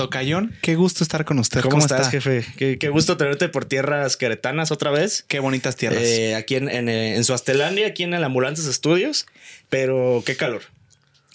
Tocayón, qué gusto estar con usted. ¿Cómo, estás, jefe? Qué, gusto tenerte por tierras queretanas otra vez. Qué bonitas tierras. Eh, aquí en, en, eh, en Suastelandia, aquí en el Ambulantes Estudios, pero qué calor.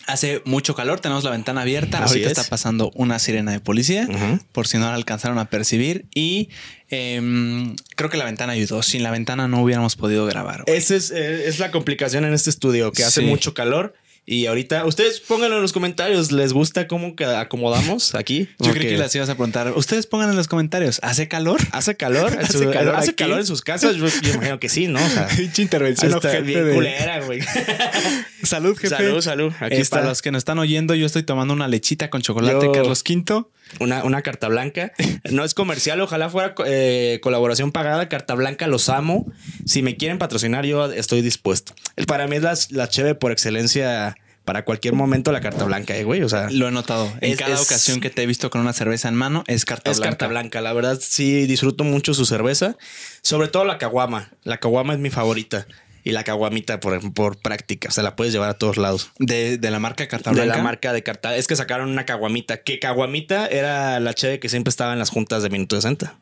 Hace mucho calor, tenemos la ventana abierta. Ahorita está pasando una sirena de policía, por si no la alcanzaron a percibir. Y em, creo que la ventana ayudó. Sin la ventana no hubiéramos podido grabar. Esa es, eh, es, la complicación en este estudio, que hace mucho calor y ahorita, ustedes pónganlo en los comentarios. ¿Les gusta cómo acomodamos aquí? Yo creo que las ibas a preguntar. Ustedes pongan en los comentarios. ¿Hace calor? ¿Hace calor? ¿Hace, calor? ¿Hace calor en sus casas? Yo, imagino que sí, ¿no? O sea, intervención bien culera, güey. salud, jefe. Salud, salud. Aquí está. Para los que nos están oyendo, yo estoy tomando una lechita con chocolate Carlos V. Una, una, carta blanca. No es comercial, ojalá fuera eh, colaboración pagada. Carta blanca, los amo. Si me quieren patrocinar, yo estoy dispuesto. Para mí es la, la cheve por excelencia para cualquier momento la carta blanca, eh, güey. O sea, lo he notado. En cada ocasión que te he visto con una cerveza en mano, es carta blanca. Es carta blanca. La verdad, sí disfruto mucho su cerveza. Sobre todo la caguama. La caguama es mi favorita. Y la caguamita por, por práctica. O sea, la puedes llevar a todos lados. De, la marca Carta Blanca. De la marca de Carta. Es que sacaron una caguamita. Que caguamita era la cheve que siempre estaba en las juntas de Minuto 60.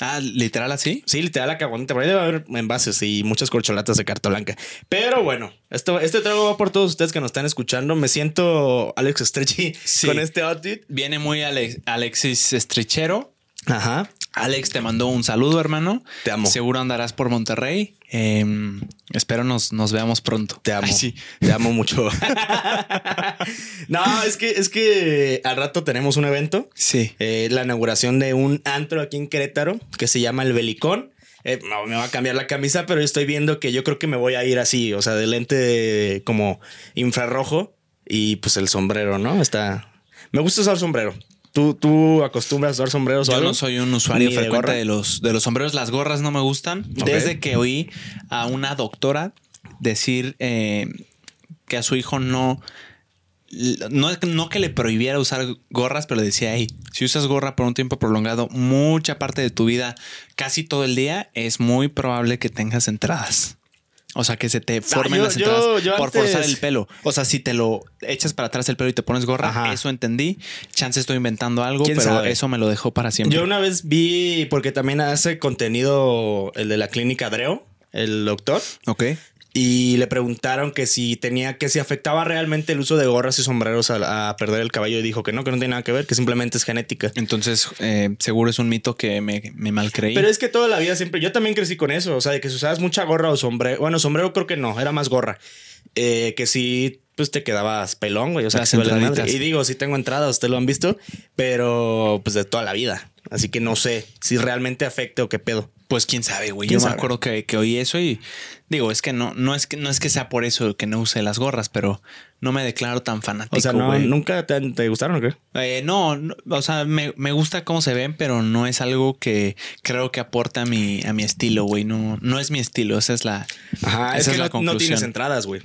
Ah, literal así. Sí, literal caguamita. Por ahí debe haber envases y muchas corcholatas de carta blanca. Pero bueno, esto, este trago va por todos ustedes que nos están escuchando. Me siento Alex Estrechi con este outfit. Viene muy Alexis Estrechero. Ajá. Alex, te mandó un saludo, hermano. Te amo. Seguro andarás por Monterrey. Em, espero nos, nos veamos pronto. Te amo. sí. Te amo mucho. no, es que, es que al rato tenemos un evento. Sí. Eh, la inauguración de un antro aquí en Querétaro que se llama El Belicón. Eh, me va a cambiar la camisa, pero estoy viendo que yo creo que me voy a ir así, o sea, de lente como infrarrojo y pues el sombrero, ¿no? Está. Me gusta usar sombrero. ¿Tú, ¿Tú acostumbras a usar sombreros Yo no soy un usuario frecuente de, los, de los sombreros. Las gorras no me gustan. Desde que oí a una doctora decir eh, que a su hijo no, no, no que le prohibiera usar gorras, pero decía, hey, si usas gorra por un tiempo prolongado, mucha parte de tu vida, casi todo el día, es muy probable que tengas entradas. O sea, que se te ah, formen las entradas por forzar el pelo. O sea, si te lo echas para atrás el pelo y te pones gorra, eso entendí. Chance estoy inventando algo, pero eso me lo dejó para siempre. Yo una vez vi, porque también hace contenido el de la clínica Dreo, el doctor. Ok y le preguntaron que si tenía, que si afectaba realmente el uso de gorras y sombreros a, perder el cabello y dijo que no, que no tiene nada que ver, que simplemente es genética. Entonces, eh, seguro es un mito que me, me mal creí. Pero es que toda la vida siempre, yo también crecí con eso, o sea, de que si usabas mucha gorra o sombrero, bueno, sombrero creo que no, era más gorra, eh, que si pues te quedabas pelón, güey, o sea, y digo, si tengo entradas, ustedes lo han visto, pero pues de toda la vida. Así que no sé si realmente afecte o qué pedo. Pues quién sabe, güey. Yo me acuerdo que, que, oí eso y digo, es que no, no es que no es que sea por eso que no use las gorras, pero no me declaro tan fanático. O sea, nunca te, gustaron o qué? Eh, no, o sea, me, gusta cómo se ven, pero no es algo que creo que aporta a mi, a mi estilo, güey. No, no es mi estilo. Esa es la. Ajá, es que la no, no tienes entradas, güey.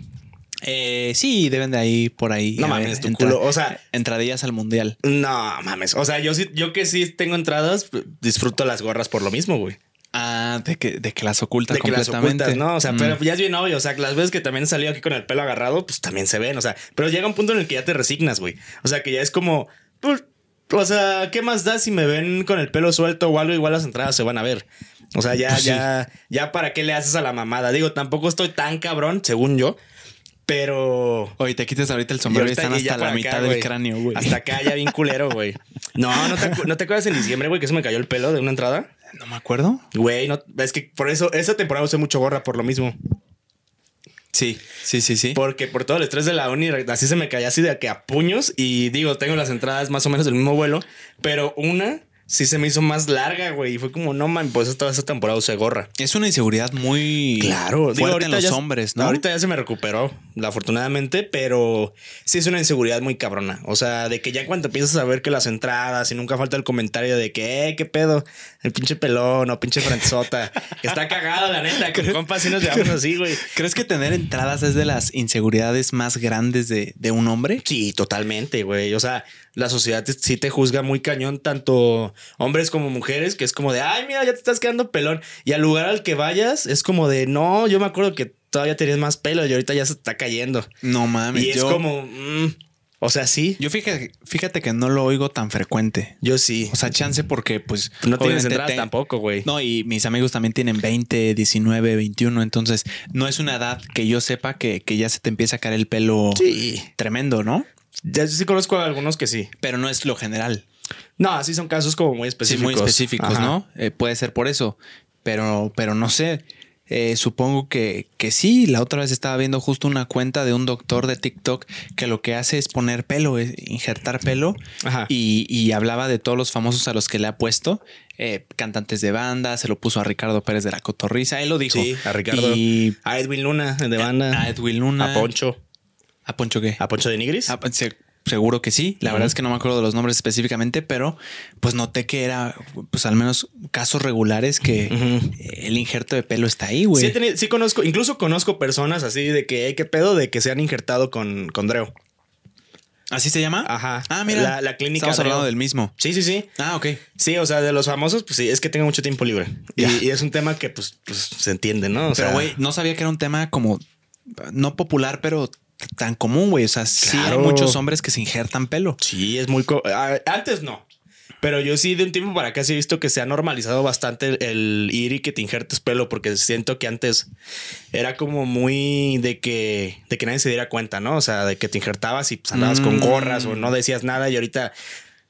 Eh, sí, deben de ahí por ahí. No mames, tu culo. O sea, entradillas al mundial. No mames. O sea, yo sí, yo que sí tengo entradas, disfruto las gorras por lo mismo, güey. Ah, de que, de que las ocultas de que Las ocultas, no, o sea, pero mm. ya es bien obvio. O sea, las veces que también he salido aquí con el pelo agarrado, pues también se ven. O sea, pero llega un punto en el que ya te resignas, güey. O sea, que ya es como, pues, o sea, ¿qué más da si me ven con el pelo suelto o algo? Igual las entradas se van a ver. O sea, ya, pues ya, ya para qué le haces a la mamada. Digo, tampoco estoy tan cabrón, según yo. Pero. Oye, te quites ahorita el sombrero y, están hasta la mitad del cráneo, güey. Hasta acá ya bien culero, güey. No, ¿no te, ¿no te acuerdas en diciembre, güey, que eso me cayó el pelo de una entrada? No me acuerdo. Güey, no, es que por eso, esa temporada usé mucho gorra por lo mismo. Sí, sí, sí, sí. Porque por todo el estrés de la uni, así se me caía así de que a puños. Y digo, tengo las entradas más o menos del mismo vuelo, pero una sí se me hizo más larga, güey. Y fue como, no man, pues toda esa temporada se gorra. Es una inseguridad muy claro, fuerte en los hombres, ¿no? Ahorita ya se me recuperó, afortunadamente, pero sí es una inseguridad muy cabrona. O sea, de que ya cuando empiezas a ver que las entradas y nunca falta el comentario de que, eh, qué pedo, el pinche pelón o pinche frentezota, que está cagado, la neta, que compas si nos llevamos así, güey. ¿Crees que tener entradas es de las inseguridades más grandes de, de un hombre? Sí, totalmente, güey. O sea, la sociedad sí te juzga muy cañón, tanto hombres como mujeres, que es como de, ay, mira, ya te estás quedando pelón. Y al lugar al que vayas, es como de, no, yo me acuerdo que todavía tenías más pelo y ahorita ya se está cayendo. No mames. Y es como, mm, O sea, sí. Yo fíjate, fíjate que no lo oigo tan frecuente. Yo sí. O sea, chance porque pues... No tienes entradas tampoco, güey. No, y mis amigos también tienen 20, 19, 21. Entonces, no es una edad que yo sepa que, que ya se te empieza a caer el pelo Sí. tremendo, ¿no? Ya sí conozco a algunos que sí. Pero no es lo general. No, así son casos como muy Sí, específicos. muy específicos, Ajá. ¿no? Eh, puede ser por eso. Pero, pero no sé. Eh, supongo que, que sí. La otra vez estaba viendo justo una cuenta de un doctor de TikTok que lo que hace es poner pelo, es injertar pelo. Ajá. Y, y hablaba de todos los famosos a los que le ha puesto. eh, cantantes de banda, se lo puso a Ricardo Pérez de la Cotorriza. Él lo dijo. Sí, a Ricardo. Y A Edwin Luna de banda. a Edwin Luna. A Poncho. ¿A Poncho qué? A Poncho de Nigris. Ah, se- seguro que sí. La verdad es que no me acuerdo de los nombres específicamente, pero pues noté que era, pues al menos casos regulares que el injerto de pelo está ahí, güey. Sí, tenido- sí conozco, incluso conozco personas así de que, "Ey, ¿qué pedo? De que se han injertado con, con Dreo. ¿Así se llama? Ajá. Ah, mira. La- la clínica Estamos Dreo. hablando del mismo. Sí, sí, sí. Ah, ok. Sí, o sea, de los famosos, pues sí, es que tengo mucho tiempo libre. Y, es un tema que, pues, pues se entiende, ¿no? O pero, güey, no sabía que era un tema como no popular, pero tan común, güey. O sea, sí hay muchos hombres que se injertan pelo. Sí, es muy... co- Antes no. Pero yo sí de un tiempo para acá sí he visto que se ha normalizado bastante el, el ir y que te injertes pelo porque siento que antes era como muy de que de que nadie se diera cuenta, ¿no? O sea, de que te injertabas y pues andabas con Mm. gorras o no decías nada y ahorita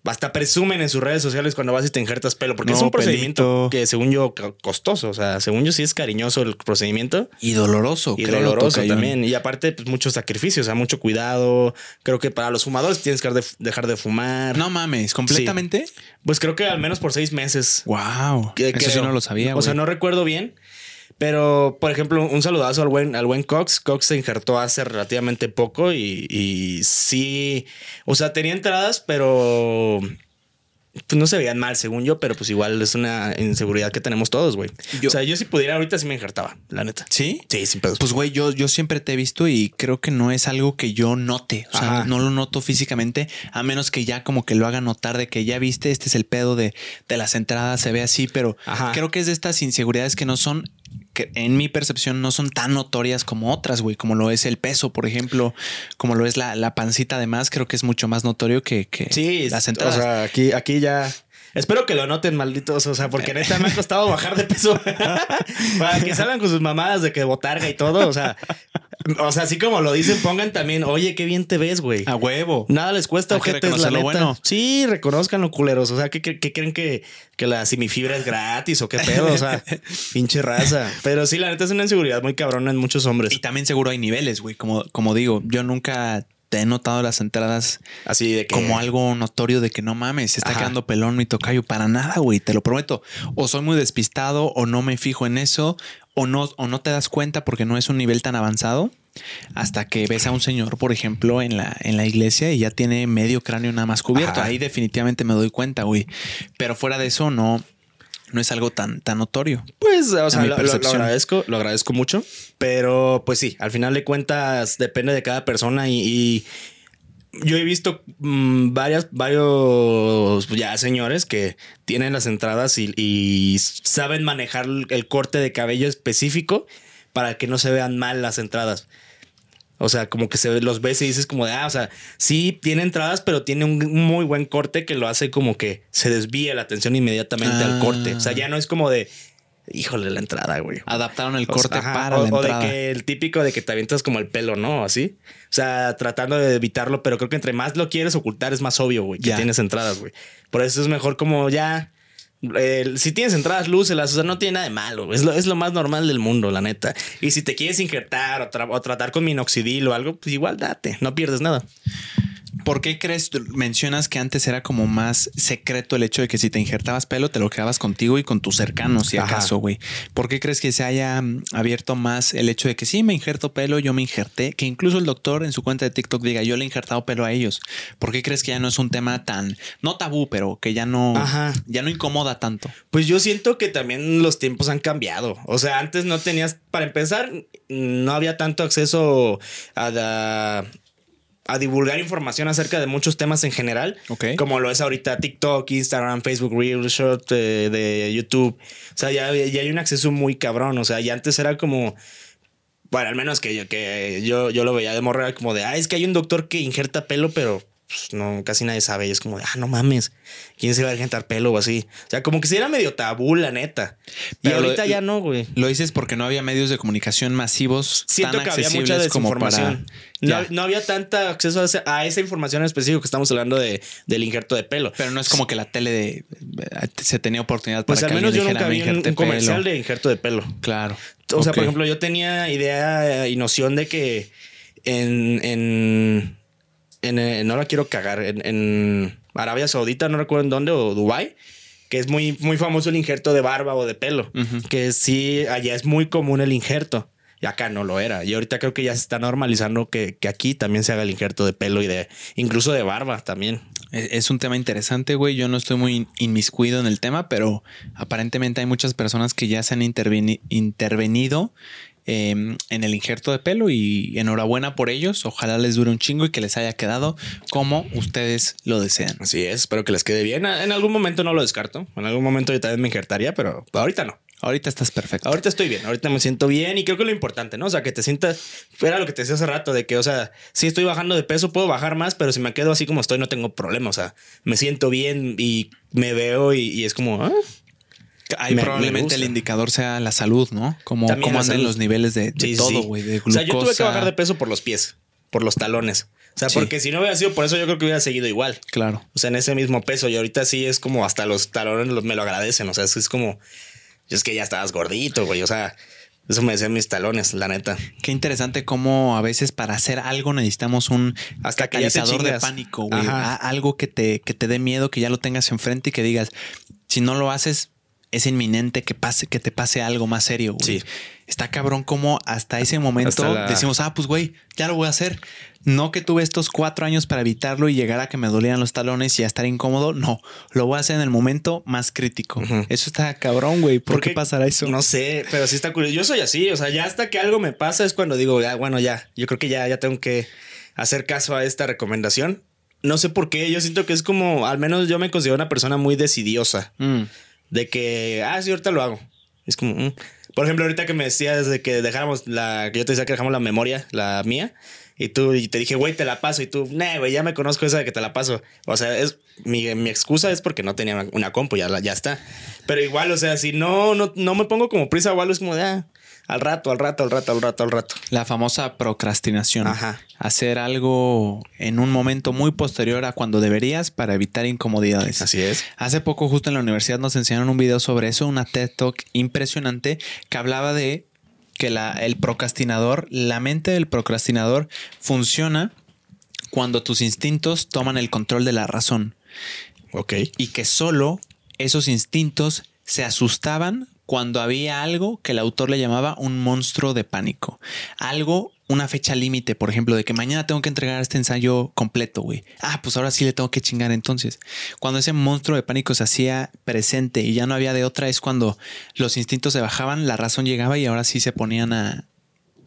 hasta presumen en sus redes sociales cuando vas y te injertas pelo porque es un procedimiento pelito. que según yo co- costoso, o sea, según yo sí es cariñoso el procedimiento Y doloroso. y creo, doloroso también. Y aparte, pues mucho sacrificio, o sea, mucho cuidado. Creo que para los fumadores tienes que dejar de, fumar. No mames, completamente. Pues creo que al menos por seis meses. Wow. Que- Eso sí no lo sabía, O sea, no recuerdo bien. Pero, por ejemplo, un saludazo al buen, al buen Cox. Cox se injertó hace relativamente poco y, y sí. O sea, tenía entradas, pero. Pues no se veían mal, según yo, pero pues igual es una inseguridad que tenemos todos, güey. O sea, yo si pudiera ahorita sí me injertaba, la neta. ¿Sí? Sí, sin pedos. Pues güey, yo, yo siempre te he visto y creo que no es algo que yo note. O sea, Ajá. no lo noto físicamente, a menos que ya como que lo haga notar de que ya viste, este es el pedo de, de las entradas, se ve así, pero Ajá. creo que es de estas inseguridades que no son, que en mi percepción no son tan notorias como otras, güey, como lo es el peso, por ejemplo, como lo es la, la pancita además, creo que es mucho más notorio que, que Sí, las o entradas. sea, aquí, aquí ya. Espero que lo noten, malditos. O sea, porque neta me ha costado bajar de peso. Para que salgan con sus mamadas de que botarga y todo. O sea, o sea, así como lo dicen, pongan también, oye, qué bien te ves, güey. a huevo. Nada les cuesta, Hay que ojetes, la reconocer neta. bueno. Sí, reconozcanlo, culeros. O sea, ¿qué, qué- qué creen que, que la simifibra es gratis o qué pedo? O sea, pinche raza. Pero sí, la neta es una inseguridad muy cabrona en muchos hombres. Y también seguro hay niveles, güey, como, como digo, yo nunca he notado las entradas Así de que. como algo notorio de que no mames, se está Ajá. quedando pelón mi tocayo para nada, güey, te lo prometo. O soy muy despistado o no me fijo en eso o no o no te das cuenta porque no es un nivel tan avanzado hasta que ves a un señor, por ejemplo, en la en la iglesia y ya tiene medio cráneo nada más cubierto. Ajá. Ahí definitivamente me doy cuenta, güey. Pero fuera de eso no no es algo tan tan notorio. Pues, o sea, mi lo, lo- agradezco, lo agradezco mucho, pero pues sí, al final de cuentas depende de cada persona y, y yo he visto mm, varias, varios ya señores que tienen las entradas y, y saben manejar el corte de cabello específico para que no se vean mal las entradas. O sea, como que se los ves y dices como de, ah, o sea, sí tiene entradas, pero tiene un muy buen corte que lo hace como que se desvíe la atención inmediatamente al Ah. corte. O sea, ya no es como de, híjole, la entrada, güey. Adaptaron el O sea, corte ajá, para o, la o de entrada. que el típico de que te avientas como el pelo, ¿no? Así. O sea, tratando de evitarlo, pero creo que entre más lo quieres ocultar es más obvio, güey, que Ya. tienes entradas, güey. Por eso es mejor como ya. Si tienes entradas, lúcelas, o sea, no tiene nada de malo. Es lo, es lo más normal del mundo, la neta. Y si te quieres injertar o, o tratar con minoxidil o algo, pues igual date, no pierdes nada. ¿Por qué crees, mencionas que antes era como más secreto el hecho de que si te injertabas pelo te lo quedabas contigo y con tus cercanos, si acaso, güey? ¿Por qué crees que se haya mm, abierto más el hecho de que sí me injerto pelo, yo me injerté, que incluso el doctor en su cuenta de TikTok diga yo le he injertado pelo a ellos? ¿Por qué crees que ya no es un tema tan, no tabú, pero que ya no, Ajá. ya no incomoda tanto? Pues yo siento que también los tiempos han cambiado. O sea, antes no tenías, para empezar, no había tanto acceso a, la- a divulgar información acerca de muchos temas en general. Como lo es ahorita TikTok, Instagram, Facebook Reels, Short eh, de YouTube. O sea, ya, ya hay un acceso muy cabrón. O sea, y antes era como... Bueno, al menos que yo, que yo, yo lo veía de morrer como de, ah, es que hay un doctor que injerta pelo, pero pues, no, casi nadie sabe. Y es como de, ah, no mames, ¿quién se va a injertar pelo o así? O sea, como que si era medio tabú, la neta. y ahorita ya no, güey. Lo dices porque no había medios de comunicación masivos. Siento que había mucha desinformación. no, no, había tanta acceso a, esa información en específico que estamos hablando de, del injerto de pelo. Pero no es como que la tele de, se tenía oportunidad para Pues al menos yo nunca vi un, comercial de injerto de pelo. Claro. O sea, por ejemplo, yo tenía idea y noción de que en, en eh, no la quiero cagar, en, Arabia Saudita, no recuerdo en dónde, o Dubai que es muy, muy famoso el injerto de barba o de pelo, que sí, allá es muy común el injerto. Y acá no lo era. Y ahorita creo que ya se está normalizando que, aquí también se haga el injerto de pelo y de incluso de barba también. Es un tema interesante, güey. Yo no estoy muy inmiscuido en el tema, pero aparentemente hay muchas personas que ya se han intervenido Em, en el injerto de pelo y enhorabuena por ellos. Ojalá les dure un chingo y que les haya quedado como ustedes lo desean. Así es, espero que les quede bien. En algún momento no lo descarto. En algún momento yo también me injertaría, pero ahorita no. Ahorita estás perfecto. Ahorita estoy bien, ahorita me siento bien y creo que lo importante, ¿no? O sea, que te sientas, era lo que te decía hace rato, de que, o sea, si estoy bajando de peso, puedo bajar más, pero si me quedo así como estoy, no tengo problema. O sea, me siento bien y me veo y, es como, ¿ah? Ahí probablemente el indicador sea la salud, ¿no? Como cómo andan los niveles de, todo, güey, de glucosa. O sea, yo tuve que bajar de peso por los pies, por los talones. O sea, porque si no hubiera sido por eso, yo creo que hubiera seguido igual. Claro. O sea, en ese mismo peso. Y ahorita sí es como hasta los talones me lo agradecen. O sea, es, como. Es que ya estabas gordito, güey. O sea, eso me decían mis talones, la neta. Qué interesante cómo a veces para hacer algo necesitamos un hasta catalizador de pánico, güey. Algo que te, que te dé miedo, que ya lo tengas enfrente y que digas, si no lo haces, es inminente que pase, que te pase algo más serio, güey. Sí. Está cabrón como hasta ese momento decimos, ah, pues güey, ya lo voy a hacer. No que tuve estos cuatro años para evitarlo y llegar a que me dolieran los talones y a estar incómodo. No, lo voy a hacer en el momento más crítico. Eso está cabrón, güey. ¿Por, qué pasará eso? No sé, pero sí está curioso. Yo soy así, o sea, ya hasta que algo me pasa es cuando digo, ya, bueno, ya, yo creo que ya, ya tengo que hacer caso a esta recomendación. No sé por qué, yo siento que es como, al menos yo me considero una persona muy decidiosa. Mm de que, ah, sí, ahorita lo hago. Es como, mm". por ejemplo, ahorita que me decías de que dejáramos la, que yo te decía que dejamos la memoria, la mía, y tú, y te dije, güey, te la paso, y tú, nah, güey, ya me conozco esa de que te la paso. O sea, es, mi, mi excusa es porque no tenía una compu, ya, ya está. Pero igual, o sea, si no, no, no me pongo como prisa o algo, es como de, ah, al rato, al rato, al rato, al rato, al rato. La famosa procrastinación. Ajá. Hacer algo en un momento muy posterior a cuando deberías para evitar incomodidades. Así es. Hace poco, justo en la universidad, nos enseñaron un video sobre eso, una TED Talk impresionante que hablaba de que la, el procrastinador, la mente del procrastinador funciona cuando tus instintos toman el control de la razón. Ok. Y que solo esos instintos se asustaban cuando había algo que el autor le llamaba un monstruo de pánico. Algo, una fecha límite, por ejemplo, de que mañana tengo que entregar este ensayo completo, güey. Ah, pues ahora sí le tengo que chingar entonces. Cuando ese monstruo de pánico se hacía presente y ya no había de otra, es cuando los instintos se bajaban, la razón llegaba y ahora sí se ponían a,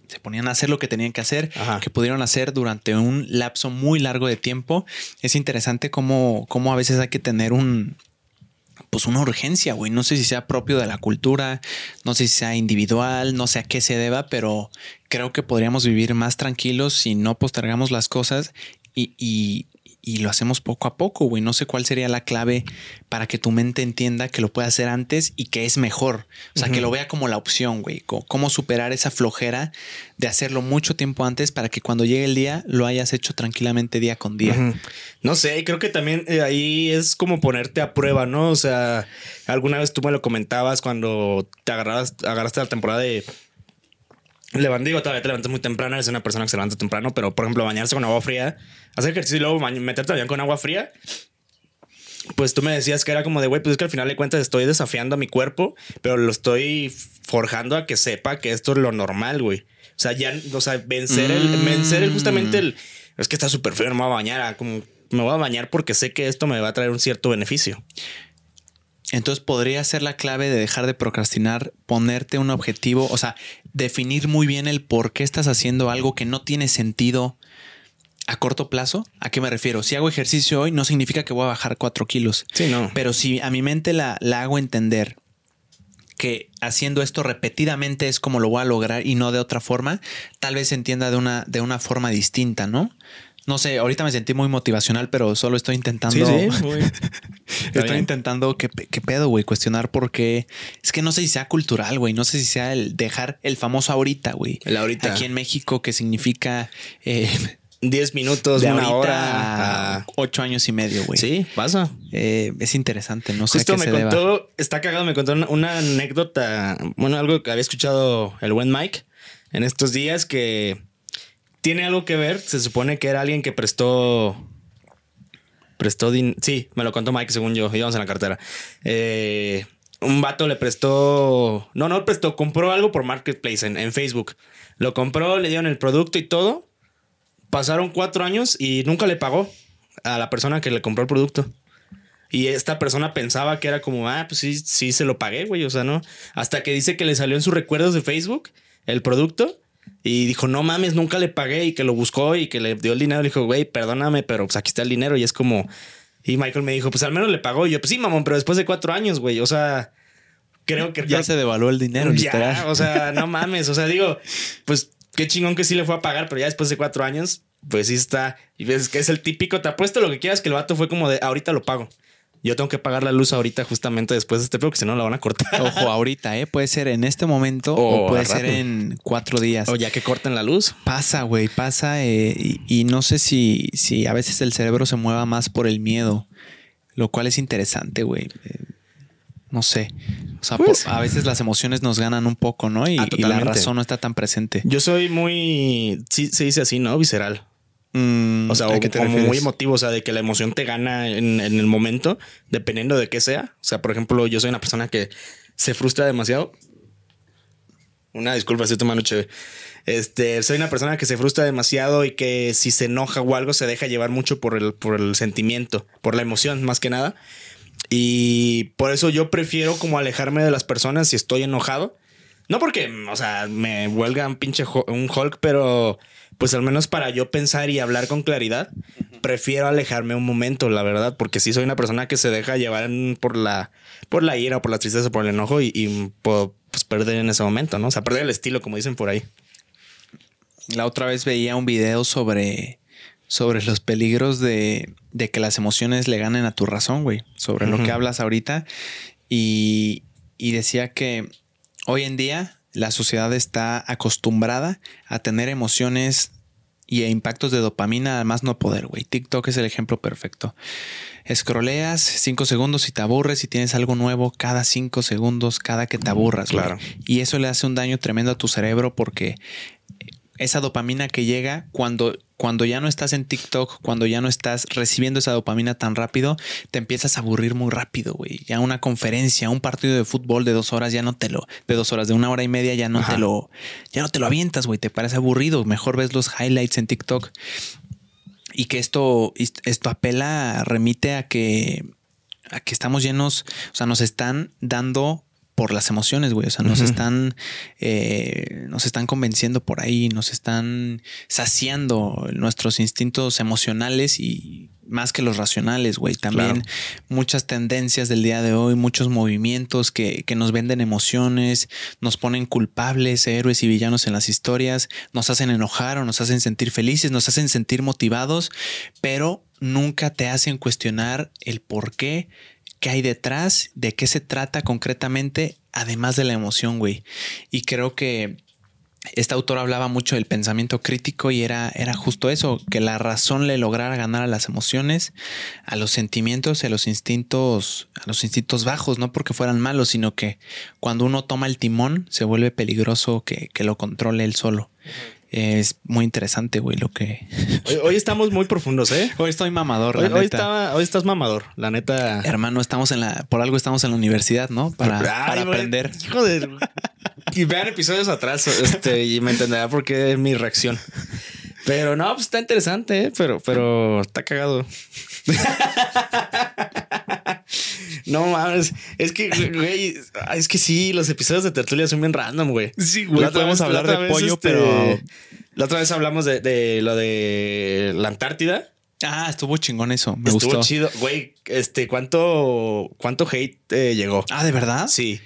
se ponían a hacer lo que tenían que hacer, que pudieron hacer durante un lapso muy largo de tiempo. Es interesante cómo, cómo a veces hay que tener un, pues una urgencia, güey. No sé si sea propio de la cultura, no sé si sea individual, no sé a qué se deba, pero creo que podríamos vivir más tranquilos si no postergamos las cosas y, y lo hacemos poco a poco, güey. No sé cuál sería la clave para que tu mente entienda que lo puede hacer antes y que es mejor. O sea, que lo vea como la opción, güey. Cómo superar esa flojera de hacerlo mucho tiempo antes para que cuando llegue el día lo hayas hecho tranquilamente día con día. No sé, creo que también eh, ahí es como ponerte a prueba, ¿no? O sea, alguna vez tú me lo comentabas cuando te agarrabas, agarraste la temporada de digo, todavía te levantas muy temprano, eres una persona que se levanta temprano, pero por ejemplo, bañarse con agua fría, hacer ejercicio y luego meterte bien con agua fría. Pues tú me decías que era como de, güey, pues es que al final de cuentas estoy desafiando a mi cuerpo, pero lo estoy forjando a que sepa que esto es lo normal, güey. O sea, ya, o sea, vencer el, vencer el justamente el, es que está súper frío, no me voy a bañar, como me voy a bañar porque sé que esto me va a traer un cierto beneficio. Entonces podría ser la clave de dejar de procrastinar, ponerte un objetivo, o sea, definir muy bien el por qué estás haciendo algo que no tiene sentido a corto plazo. ¿A qué me refiero? Si hago ejercicio hoy, no significa que voy a bajar cuatro kilos. Sí, no. Pero si a mi mente la, la hago entender que haciendo esto repetidamente es como lo voy a lograr y no de otra forma, tal vez se entienda de una, de una forma distinta, ¿no? No sé, ahorita me sentí muy motivacional, pero solo estoy intentando. Sí, sí, muy... estoy intentando que, pedo, güey, cuestionar por qué. Es que no sé si sea cultural, güey. No sé si sea el dejar el famoso ahorita, güey. El ahorita. Aquí en México, que significa. Eh, 10 minutos, de una hora a ocho años y medio, güey. Sí, pasa. Eh, es interesante, no sé. Justo me contó, está cagado, me contó una, anécdota, bueno, algo que había escuchado el buen Mike en estos días que tiene algo que ver. Se supone que era alguien que prestó. Prestó. Sí, me lo contó Mike, según yo. Íbamos en la cartera. Eh, un vato le prestó. No, no prestó. Compró algo por Marketplace en, en, Facebook. Lo compró, le dieron el producto y todo. Pasaron cuatro años y nunca le pagó a la persona que le compró el producto. Y esta persona pensaba que era como, ah, pues sí, sí se lo pagué, güey. O sea, no. Hasta que dice que le salió en sus recuerdos de Facebook el producto y dijo, no mames, nunca le pagué y que lo buscó y que le dio el dinero. Le dijo, güey, perdóname, pero pues aquí está el dinero. Y es como, y Michael me dijo, pues al menos le pagó. Y yo, pues sí, mamón, pero después de cuatro años, güey, o sea, creo que... Ya se devaluó el dinero, ya, O sea, no mames, o sea, digo, pues qué chingón que sí le fue a pagar, pero ya después de cuatro años, pues sí está. Y ves que es el típico, te apuesto lo que quieras, que el vato fue como de, ahorita lo pago. Yo tengo que pagar la luz ahorita justamente después de este porque si no la van a cortar. Ojo, ahorita, ¿eh? Puede ser en este momento o, puede ser en cuatro días. O ya que corten la luz. Pasa, güey, pasa. Eh, y, no sé si, si a veces el cerebro se mueva más por el miedo, lo cual es interesante, güey. Eh, no sé. O sea, pues a veces las emociones nos ganan un poco, ¿no? Y, ah, y, la razón no está tan presente. Yo soy muy, sí se dice así, ¿no? Visceral. Mm, o sea, como muy emotivo, o sea, de que la emoción te gana en, el momento, dependiendo de qué sea. O sea, por ejemplo, yo soy una persona que se frustra demasiado. Una disculpa, estoy tomando chévere. Este, soy una persona que se frustra demasiado y que si se enoja o algo se deja llevar mucho por el, por el sentimiento, por la emoción, más que nada. Y por eso yo prefiero como alejarme de las personas si estoy enojado. No porque, o sea, me huelga un pinche un Hulk, pero pues al menos para yo pensar y hablar con claridad, prefiero alejarme un momento, la verdad, porque sí soy una persona que se deja llevar por la, por la ira, por la tristeza, por el enojo y, puedo pues, perder en ese momento, ¿no? O sea, perder el estilo, como dicen por ahí. La otra vez veía un video sobre, sobre los peligros de, de que las emociones le ganen a tu razón, güey, sobre lo que hablas ahorita. Y, y decía que hoy en día la sociedad está acostumbrada a tener emociones y impactos de dopamina además no poder, güey. TikTok es el ejemplo perfecto. Escroleas cinco segundos y te aburres y tienes algo nuevo cada cinco segundos, cada que te aburras, claro. Y eso le hace un daño tremendo a tu cerebro porque esa dopamina que llega cuando, cuando ya no estás en TikTok, cuando ya no estás recibiendo esa dopamina tan rápido, te empiezas a aburrir muy rápido, güey. Ya una conferencia, un partido de fútbol de dos horas, ya no te lo, de dos horas, de una hora y media, ya no te lo, ya no te lo avientas, güey. Te parece aburrido. Mejor ves los highlights en TikTok. Y que esto, esto apela, remite a que, a que estamos llenos, o sea, nos están dando por las emociones, güey. O sea, nos están, eh, nos están convenciendo por ahí, nos están saciando nuestros instintos emocionales y más que los racionales, güey. También muchas tendencias del día de hoy, muchos movimientos que, que, nos venden emociones, nos ponen culpables, héroes y villanos en las historias, nos hacen enojar o nos hacen sentir felices, nos hacen sentir motivados, pero nunca te hacen cuestionar el por qué qué hay detrás, de qué se trata concretamente, además de la emoción, güey. Y creo que este autor hablaba mucho del pensamiento crítico y era, era justo eso, que la razón le lograra ganar a las emociones, a los sentimientos a los instintos, a los instintos bajos, no porque fueran malos, sino que cuando uno toma el timón se vuelve peligroso que, que lo controle él solo. Es muy interesante, güey, lo que. Hoy, estamos muy profundos, ¿eh? Hoy estoy mamador, la hoy, neta. Hoy, estás mamador, la neta. Hermano, estamos en la. Por algo estamos en la universidad, ¿no? Para, para aprender. Hijo de. y vean episodios atrás, este, y me entenderá por qué es mi reacción. Pero no, pues está interesante, ¿eh? Pero, pero está cagado. No mames, es que, güey, es que sí, los episodios de Tertulia son bien random, güey. Sí, güey, podemos hablar de pollo, este, pero... La otra vez hablamos de, lo de la Antártida. Ah, estuvo chingón eso. Me estuvo chido. Güey, este, ¿cuánto, cuánto hate eh, llegó? Ah, ¿de verdad? Sí.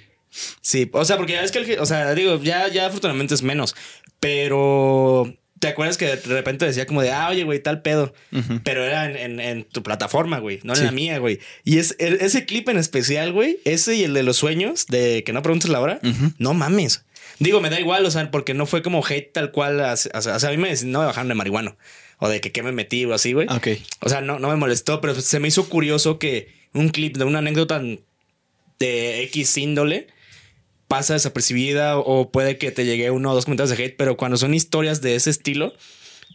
Sí, o sea, porque ya es que el, o sea, digo, ya, ya afortunadamente es menos, pero ¿Te acuerdas que de repente decía como de, ah, oye, güey, tal pedo? Pero era en, tu plataforma, güey, no en la mía, güey. Y es, ese clip en especial, güey, ese y el de los sueños, de que no preguntes la hora, no mames. Digo, me da igual, o sea, porque no fue como hate tal cual. O sea, a mí me no me bajaron de marihuano o de que qué me metí o así, güey. Ok. O sea, no, no me molestó, pero se me hizo curioso que un clip de una anécdota de X índole pasa desapercibida o puede que te llegue uno o dos comentarios de hate, pero cuando son historias de ese estilo,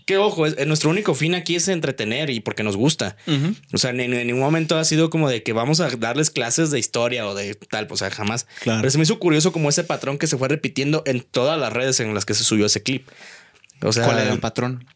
que ojo, es, nuestro único fin aquí es entretener y porque nos gusta. O sea, en, ningún momento ha sido como de que vamos a darles clases de historia o de tal, o sea, jamás. Pero se me hizo curioso como ese patrón que se fue repitiendo en todas las redes en las que se subió ese clip. O sea, ¿cuál era el patrón?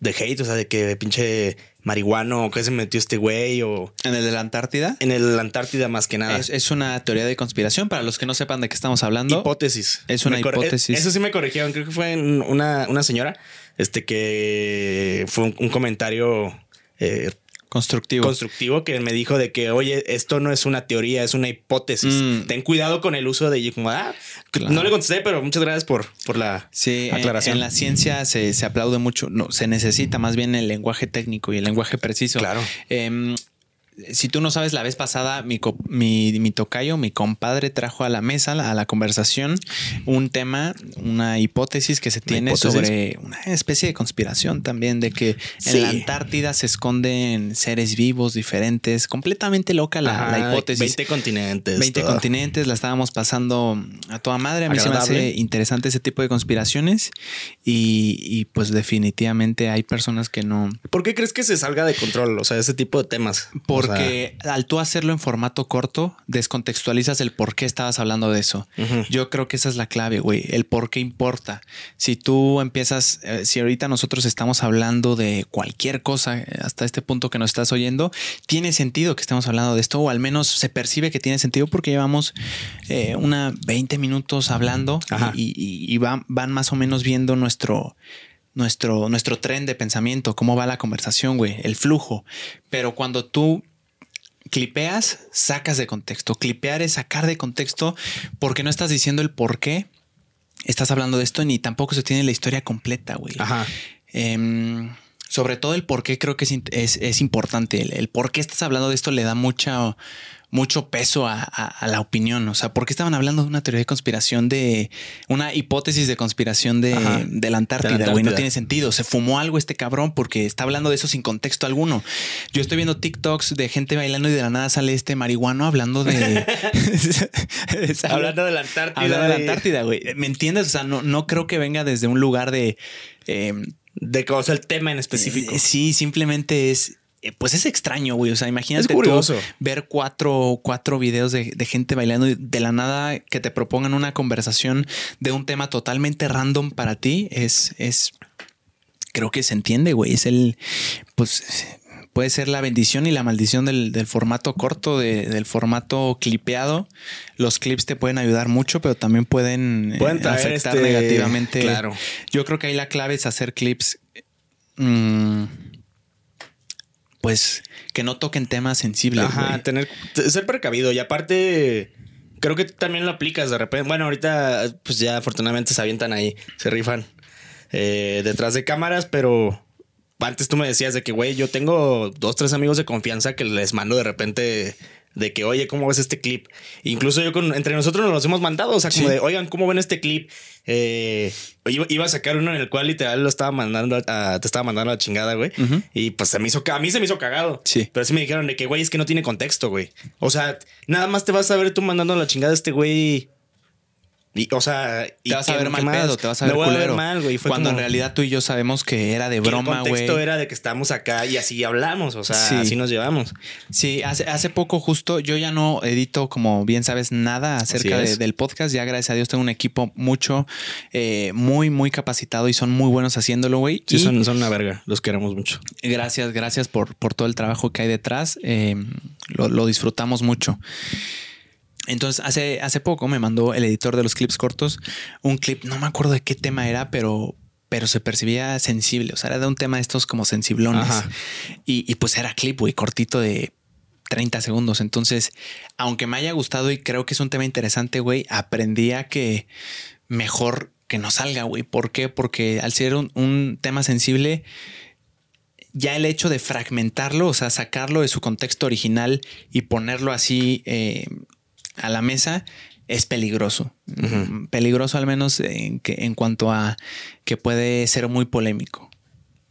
De hate, o sea, de que pinche marihuano, que se metió este güey o... ¿En el de la Antártida? En el de la Antártida más que nada. Es, una teoría de conspiración para los que no sepan de qué estamos hablando. Hipótesis. Es una hipótesis. Eso sí me corrigieron, creo que fue una, una señora, este que fue un, comentario... Eh, Constructivo. Constructivo que me dijo de que, oye, esto no es una teoría, es una hipótesis. Mm. Ten cuidado con el uso de ello. Como, ah, no le contesté, pero muchas gracias por, por la aclaración. En, la ciencia se, se, aplaude mucho, no, se necesita más bien el lenguaje técnico y el lenguaje preciso. Claro. Em, si tú no sabes, la vez pasada mi, mi, mi, tocayo, mi compadre, trajo a la mesa, a la conversación, un tema, una hipótesis que se tiene sobre una especie de conspiración también, de que en la Antártida se esconden seres vivos diferentes, completamente loca la, hipótesis. 20 continentes. 20 continentes, la estábamos pasando a toda madre. A mí se me hace interesante ese tipo de conspiraciones y, y pues definitivamente hay personas que no. ¿Por qué crees que se salga de control? O sea, ese tipo de temas. Por porque al tú hacerlo en formato corto, descontextualizas el por qué estabas hablando de eso. Yo creo que esa es la clave, güey. El por qué importa. Si tú empiezas, eh, si ahorita nosotros estamos hablando de cualquier cosa eh, hasta este punto que nos estás oyendo, tiene sentido que estemos hablando de esto, o al menos se percibe que tiene sentido porque llevamos eh, una 20 minutos hablando y, van, van más o menos viendo nuestro nuestro, nuestro tren de pensamiento, cómo va la conversación, güey, el flujo. Pero cuando tú clipeas, sacas de contexto. Clipear es sacar de contexto porque no estás diciendo el por qué estás hablando de esto ni tampoco se tiene la historia completa, güey. Ajá. Em, sobre todo el por qué creo que es, importante. El, el, por qué estás hablando de esto le da mucha mucho peso a, la opinión. O sea, ¿por qué estaban hablando de una teoría de conspiración de una hipótesis de conspiración de, la Antártida? Güey, no tiene sentido. Se fumó algo este cabrón porque está hablando de eso sin contexto alguno. Yo estoy viendo TikToks de gente bailando y de la nada sale este marihuano hablando de. hablando de la Antártida. Hablando de la Antártida, güey. ¿Me entiendes? O sea, no, no creo que venga desde un lugar de. Eh, de cosa el tema en específico. Eh, sí, simplemente es eh, pues es extraño, güey. O sea, imagínate tú ver cuatro, cuatro videos de, gente bailando y de la nada que te propongan una conversación de un tema totalmente random para ti. Es, es, creo que se entiende, güey. Es el, pues puede ser la bendición y la maldición del, formato corto, del formato clipeado. Los clips te pueden ayudar mucho, pero también pueden, eh, afectar este, negativamente. Claro. Yo creo que ahí la clave es hacer clips. Mmm, pues que no toquen temas sensibles. Ajá, tener, ser precavido. Y aparte, creo que también lo aplicas de repente. Bueno, ahorita, pues ya afortunadamente se avientan ahí, se rifan eh, detrás de cámaras, pero antes tú me decías de que, güey, yo tengo dos, tres amigos de confianza que les mando de repente de que, oye, ¿cómo ves este clip? Incluso yo con, entre nosotros nos los hemos mandado, o sea, como de, oigan, ¿cómo ven este clip? Eh, iba, a sacar uno en el cual literal lo estaba mandando a, te estaba mandando a la chingada, güey. Y pues se me hizo, a mí se me hizo cagado. Sí. Pero sí me dijeron de que, güey, es que no tiene contexto, güey. O sea, nada más te vas a ver tú mandando a la chingada a este güey o sea, te vas a ver mal pedo, te vas a ver culero. mal, güey. Cuando en realidad tú y yo sabemos que era de broma, güey. El contexto era de que estamos acá y así hablamos, o sea, así nos llevamos. Sí, hace, hace poco justo yo ya no edito, como bien sabes, nada acerca del podcast. Ya gracias a Dios tengo un equipo mucho, eh, muy, muy capacitado y son muy buenos haciéndolo, güey. Sí, son, son, una verga, los queremos mucho. Gracias, gracias por, por todo el trabajo que hay detrás. Eh, lo, lo disfrutamos mucho. Entonces, hace, hace poco me mandó el editor de los clips cortos un clip, no me acuerdo de qué tema era, pero, pero se percibía sensible. O sea, era de un tema de estos como sensiblones. Y, y, pues era clip, güey, cortito de 30 segundos. Entonces, aunque me haya gustado y creo que es un tema interesante, güey, aprendí a que mejor que no salga, güey. ¿Por qué? Porque al ser un, tema sensible, ya el hecho de fragmentarlo, o sea, sacarlo de su contexto original y ponerlo así eh, a la mesa, es peligroso. Peligroso al menos en, que, en cuanto a que puede ser muy polémico.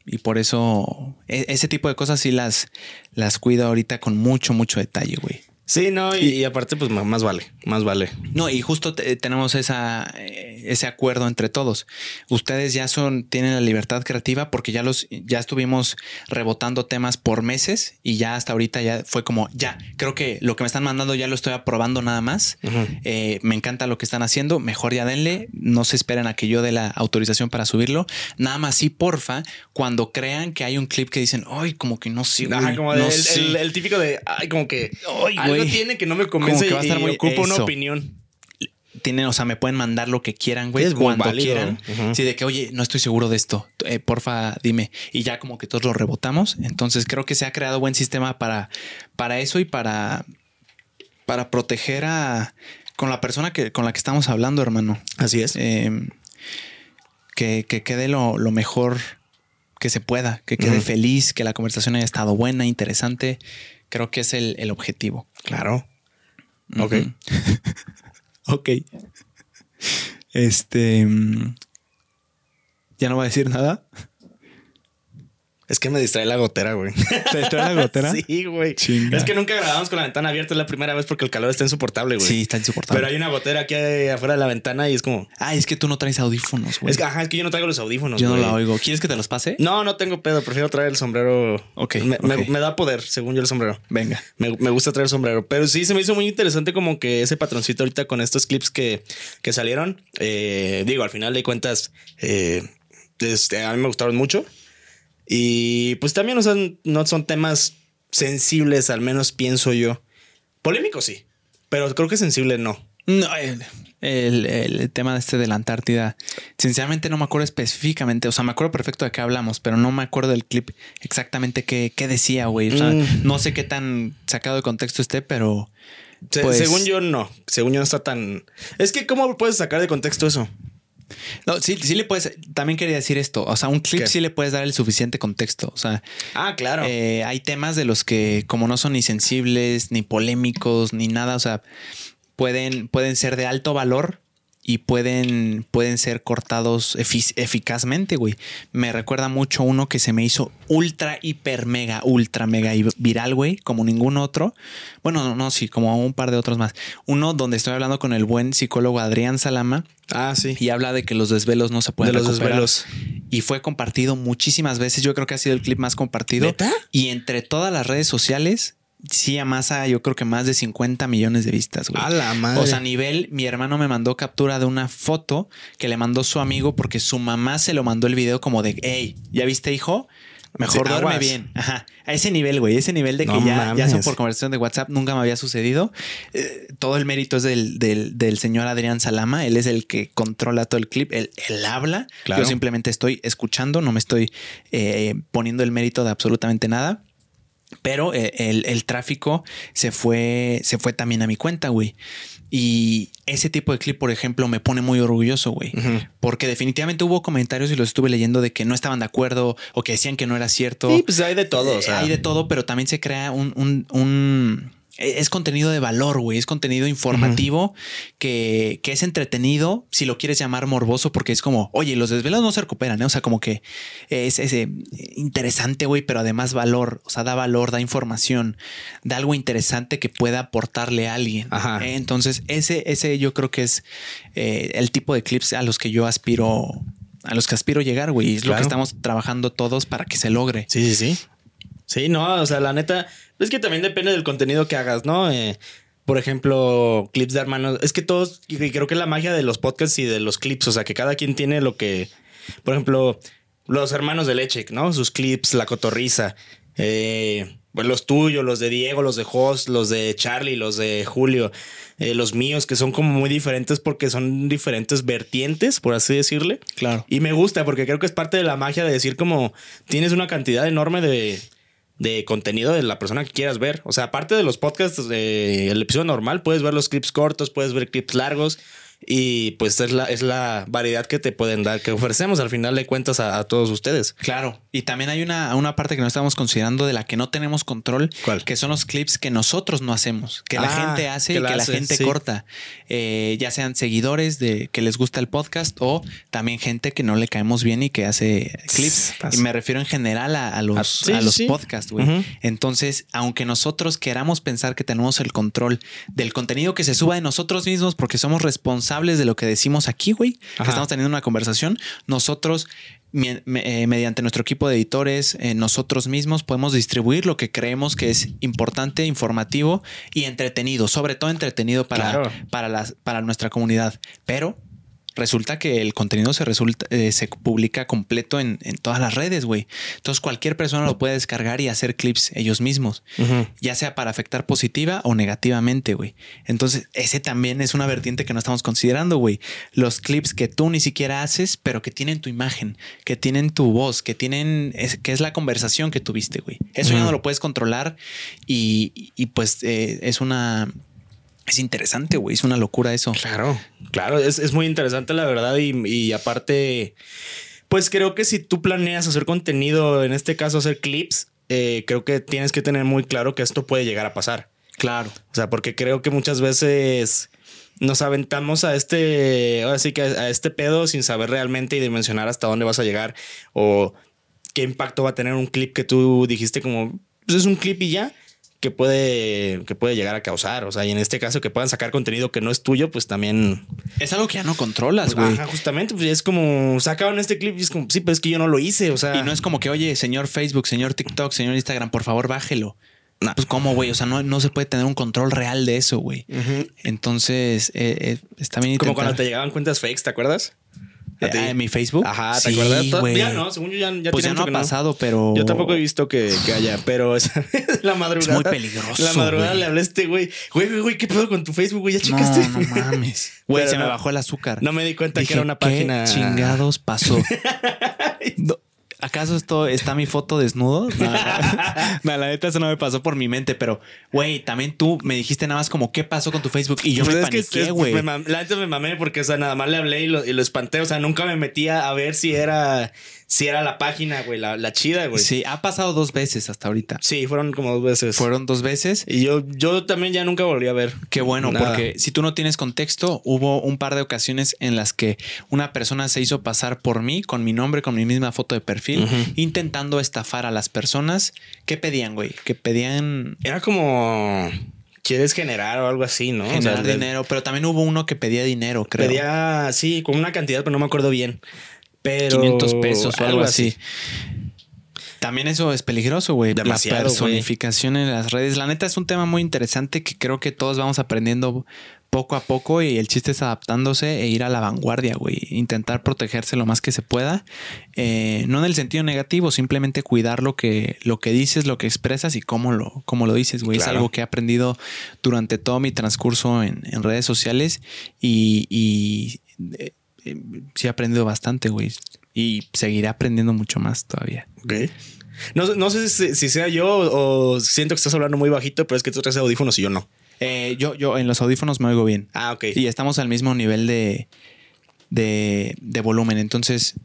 Y por eso e, ese tipo de cosas sí las, las cuido ahorita con mucho, mucho detalle, güey. Sí, no, y, aparte, pues más vale, más vale. No, y justo tenemos esa, eh, ese acuerdo entre todos. Ustedes ya son, tienen la libertad creativa porque ya los, ya estuvimos rebotando temas por meses y ya hasta ahorita ya fue como, ya, creo que lo que me están mandando ya lo estoy aprobando nada más. Eh, me encanta lo que están haciendo, mejor ya denle, no se esperen a que yo dé la autorización para subirlo. Nada más sí, porfa, cuando crean que hay un clip que dicen, ay, como que no sé, como el, típico de, ay, como que, ay, tiene que no me convence que y ocupa una opinión. Tienen, o sea, me pueden mandar lo que quieran, güey, cuando quieran. Sí, de que, oye, no estoy seguro de esto. Eh, porfa, dime. Y ya como que todos lo rebotamos. Entonces creo que se ha creado buen sistema para, para eso y para, para proteger a con la persona que, con la que estamos hablando, hermano. Así es. Em, que, quede lo, mejor que se pueda, que quede feliz, que la conversación haya estado buena, interesante Creo que es el, objetivo. Claro. Ok. ok. Este. Mm, ya no va a decir nada. Es que me distrae la gotera, güey. ¿Te distrae la gotera? sí, güey. Es que nunca grabamos con la ventana abierta. Es la primera vez porque el calor está insoportable, güey. Sí, está insoportable. Pero hay una gotera aquí afuera de la ventana y es como. Ah, es que tú no traes audífonos, güey. Es que, ajá, es que yo no traigo los audífonos. Yo no la oigo. ¿Quieres que te los pase? No, no tengo pedo. Prefiero traer el sombrero. Ok. Me, da poder, según yo, el sombrero. Venga. Me, gusta traer el sombrero. Pero sí se me hizo muy interesante como que ese patroncito ahorita con estos clips que, que salieron. Eh, digo, al final de cuentas, eh, este, a mí me gustaron mucho. Y pues también no son temas sensibles, al menos pienso yo. Polémico sí, pero creo que sensible no. No, el, tema este de la Antártida, sinceramente no me acuerdo específicamente, o sea, me acuerdo perfecto de qué hablamos, pero no me acuerdo del clip exactamente qué, decía, güey. O sea, mm. no sé qué tan sacado de contexto esté, pero... Pues según yo no, según yo no está tan... Es que ¿cómo puedes sacar de contexto eso? No, sí, sí le puedes. También quería decir esto. O sea, un clip sí le puedes dar el suficiente contexto. O sea, ah, claro. Eh, hay temas de los que, como no son ni sensibles, ni polémicos, ni nada, o sea, pueden, pueden ser de alto valor y pueden, pueden ser cortados eficazmente, güey. Me recuerda mucho uno que se me hizo ultra, hiper, mega, ultra, mega viral, güey, como ningún otro. Bueno, no, no, sí, como un par de otros más. Uno donde estoy hablando con el buen psicólogo Adrián Salama. Ah, sí. Y habla de que los desvelos no se pueden de los desvelos. Y fue compartido muchísimas veces. Yo creo que ha sido el clip más compartido. Y entre todas las redes sociales sí amasa yo creo que más de 50 millones de vistas, güey. A la madre. O sea, a nivel, mi hermano me mandó captura de una foto que le mandó su amigo porque su mamá se lo mandó el video como de, hey, ¿ya viste, hijo? Mejor duerme bien. Ajá. A ese nivel, güey. Ese nivel de que ya, ya, son por conversación de WhatsApp. Nunca me había sucedido. Eh, todo el mérito es del, del, señor Adrián Salama. Él es el que controla todo el clip. Él, él habla. Yo simplemente estoy escuchando. No me estoy eh, poniendo el mérito de absolutamente nada. Pero eh, el, tráfico se fue, se fue también a mi cuenta, güey. Y ese tipo de clip, por ejemplo, me pone muy orgulloso, güey. Porque definitivamente hubo comentarios y los estuve leyendo de que no estaban de acuerdo o que decían que no era cierto. Sí, pues hay de todo. Eh, hay de todo, pero también se crea un, un e-, es contenido de valor, güey. Es contenido informativo que, es entretenido, si lo quieres llamar morboso, porque es como, oye, los desvelados no se recuperan, ¿eh? O sea, como que es, ese interesante, güey, pero además valor, o sea, da valor, da información, da algo interesante que pueda aportarle a alguien. ¿eh? Entonces, ese, ese yo creo que es eh, el tipo de clips a los que yo aspiro, a los que aspiro llegar, güey. Es lo que estamos trabajando todos para que se logre. Sí, sí, sí. Sí, no, o sea, la neta, es que también depende del contenido que hagas, ¿no? Eh, por ejemplo, clips de hermanos. Es que todos, creo que es la magia de los podcasts y de los clips, o sea, que cada quien tiene lo que, por ejemplo, los hermanos de leche, ¿no? Sus clips, la cotorriza. Eh, pues los tuyos, los de Diego, los de Host, los de Charlie, los de Julio, eh, los míos, que son como muy diferentes porque son diferentes vertientes, por así decirle. Claro. Y me gusta porque creo que es parte de la magia de decir como tienes una cantidad enorme de, de contenido de la persona que quieras ver. O sea, aparte de los podcasts del episodio normal, puedes ver los clips cortos, puedes ver clips largos. Y pues es la, es la variedad que te pueden dar, que ofrecemos al final de cuentas a, todos ustedes. Claro. Y también hay una, una parte que no estamos considerando de la que no tenemos control, que son los clips que nosotros no hacemos, que la ah, gente hace y que la gente corta. Eh, ya sean seguidores de que les gusta el podcast o también gente que no le caemos bien y que hace clips. Y me refiero en general a, los, a los podcasts, güey. Entonces, aunque nosotros queramos pensar que tenemos el control del contenido que se suba de nosotros mismos porque somos responsables de lo que decimos aquí, güey, que estamos teniendo una conversación, nosotros eh, mediante nuestro equipo de editores, eh, nosotros mismos podemos distribuir lo que creemos que es importante, informativo y entretenido, sobre todo entretenido para, para, las, para nuestra comunidad. Pero resulta que el contenido se, resulta, eh, se publica completo en, todas las redes, güey. Entonces cualquier persona lo puede descargar y hacer clips ellos mismos, ya sea para afectar positiva o negativamente, güey. Entonces ese también es una vertiente que no estamos considerando, güey. Los clips que tú ni siquiera haces, pero que tienen tu imagen, que tienen tu voz, que tienen, que es la conversación que tuviste, güey. Eso ya no lo puedes controlar y, pues eh, es una es interesante, güey. Es una locura eso. Claro, claro. Es, muy interesante, la verdad. Y, aparte, pues creo que si tú planeas hacer contenido, en este caso hacer clips, eh, creo que tienes que tener muy claro que esto puede llegar a pasar. Claro. O sea, porque creo que muchas veces nos aventamos a este, ahora sí que a este pedo sin saber realmente y dimensionar hasta dónde vas a llegar o qué impacto va a tener un clip que tú dijiste como, pues es un clip y ya que puede, que puede llegar a causar. O sea, y en este caso que puedan sacar contenido que no es tuyo, pues también. Es algo que ya no controlas, güey. Ajá, justamente. Pues es como sacaron este clip y es como, sí, pero es que yo no lo hice. O sea. Y no es como que, oye, señor Facebook, señor TikTok, señor Instagram, por favor, bájelo. Pues cómo, güey, o sea, no, no se puede tener un control real de eso, güey. Entonces, eh, eh, está bien. Como cuando te llegaban cuentas fakes, ¿te acuerdas? ¿En mi Facebook? Ajá, ¿te acuerdas? Ya no, según yo ya, ya Pues ya no ha pasado, pero. Yo tampoco he visto que, que haya, pero esa la madrugada. Es muy peligroso. La madrugada le hablé a este güey. Güey, güey, güey, ¿qué pedo con tu Facebook, güey? ¿Ya checaste? No, no mames. Güey, se me bajó el azúcar. No me di cuenta que era una página. ¿Qué chingados pasó? no, ¿Acaso esto está mi foto desnudo? No, la neta eso no me pasó por mi mente, pero güey, también tú me dijiste nada más como qué pasó con tu Facebook y yo pues me paniqué, güey. La neta me mamé porque o sea, nada más le hablé y lo, y lo espanté, o sea, nunca me metía a ver si era si era la página, güey, la, chida, güey. Sí, ha pasado dos veces hasta ahorita. Sí, fueron como dos veces. Fueron dos veces. Y yo, yo también ya nunca volví a ver. Qué bueno, porque si tú no tienes contexto, hubo un par de ocasiones en las que una persona se hizo pasar por mí con mi nombre, con mi misma foto de perfil, intentando estafar a las personas. ¿Qué pedían, güey? Que pedían. Era como quieres generar o algo así, ¿no? Generar dinero, pero también hubo uno que pedía dinero, creo. Pedía, sí, con una cantidad, pero no me acuerdo bien. Pero 500 pesos o algo así. También eso es peligroso, güey. La personificación en las redes. La neta es un tema muy interesante que creo que todos vamos aprendiendo poco a poco y el chiste es adaptándose e ir a la vanguardia, güey. Intentar protegerse lo más que se pueda. Eh, no en el sentido negativo, simplemente cuidar lo que, lo que dices, lo que expresas y cómo lo, cómo lo dices, güey. Es algo que he aprendido durante todo mi transcurso en, redes sociales y, eh, sí he aprendido bastante, güey. Y seguiré aprendiendo mucho más todavía. Ok. No, sé si, sea yo o siento que estás hablando muy bajito, pero es que tú traes audífonos y yo no. Eh, yo, yo en los audífonos me oigo bien. Ah, ok. Y estamos al mismo nivel de, de, volumen. Entonces,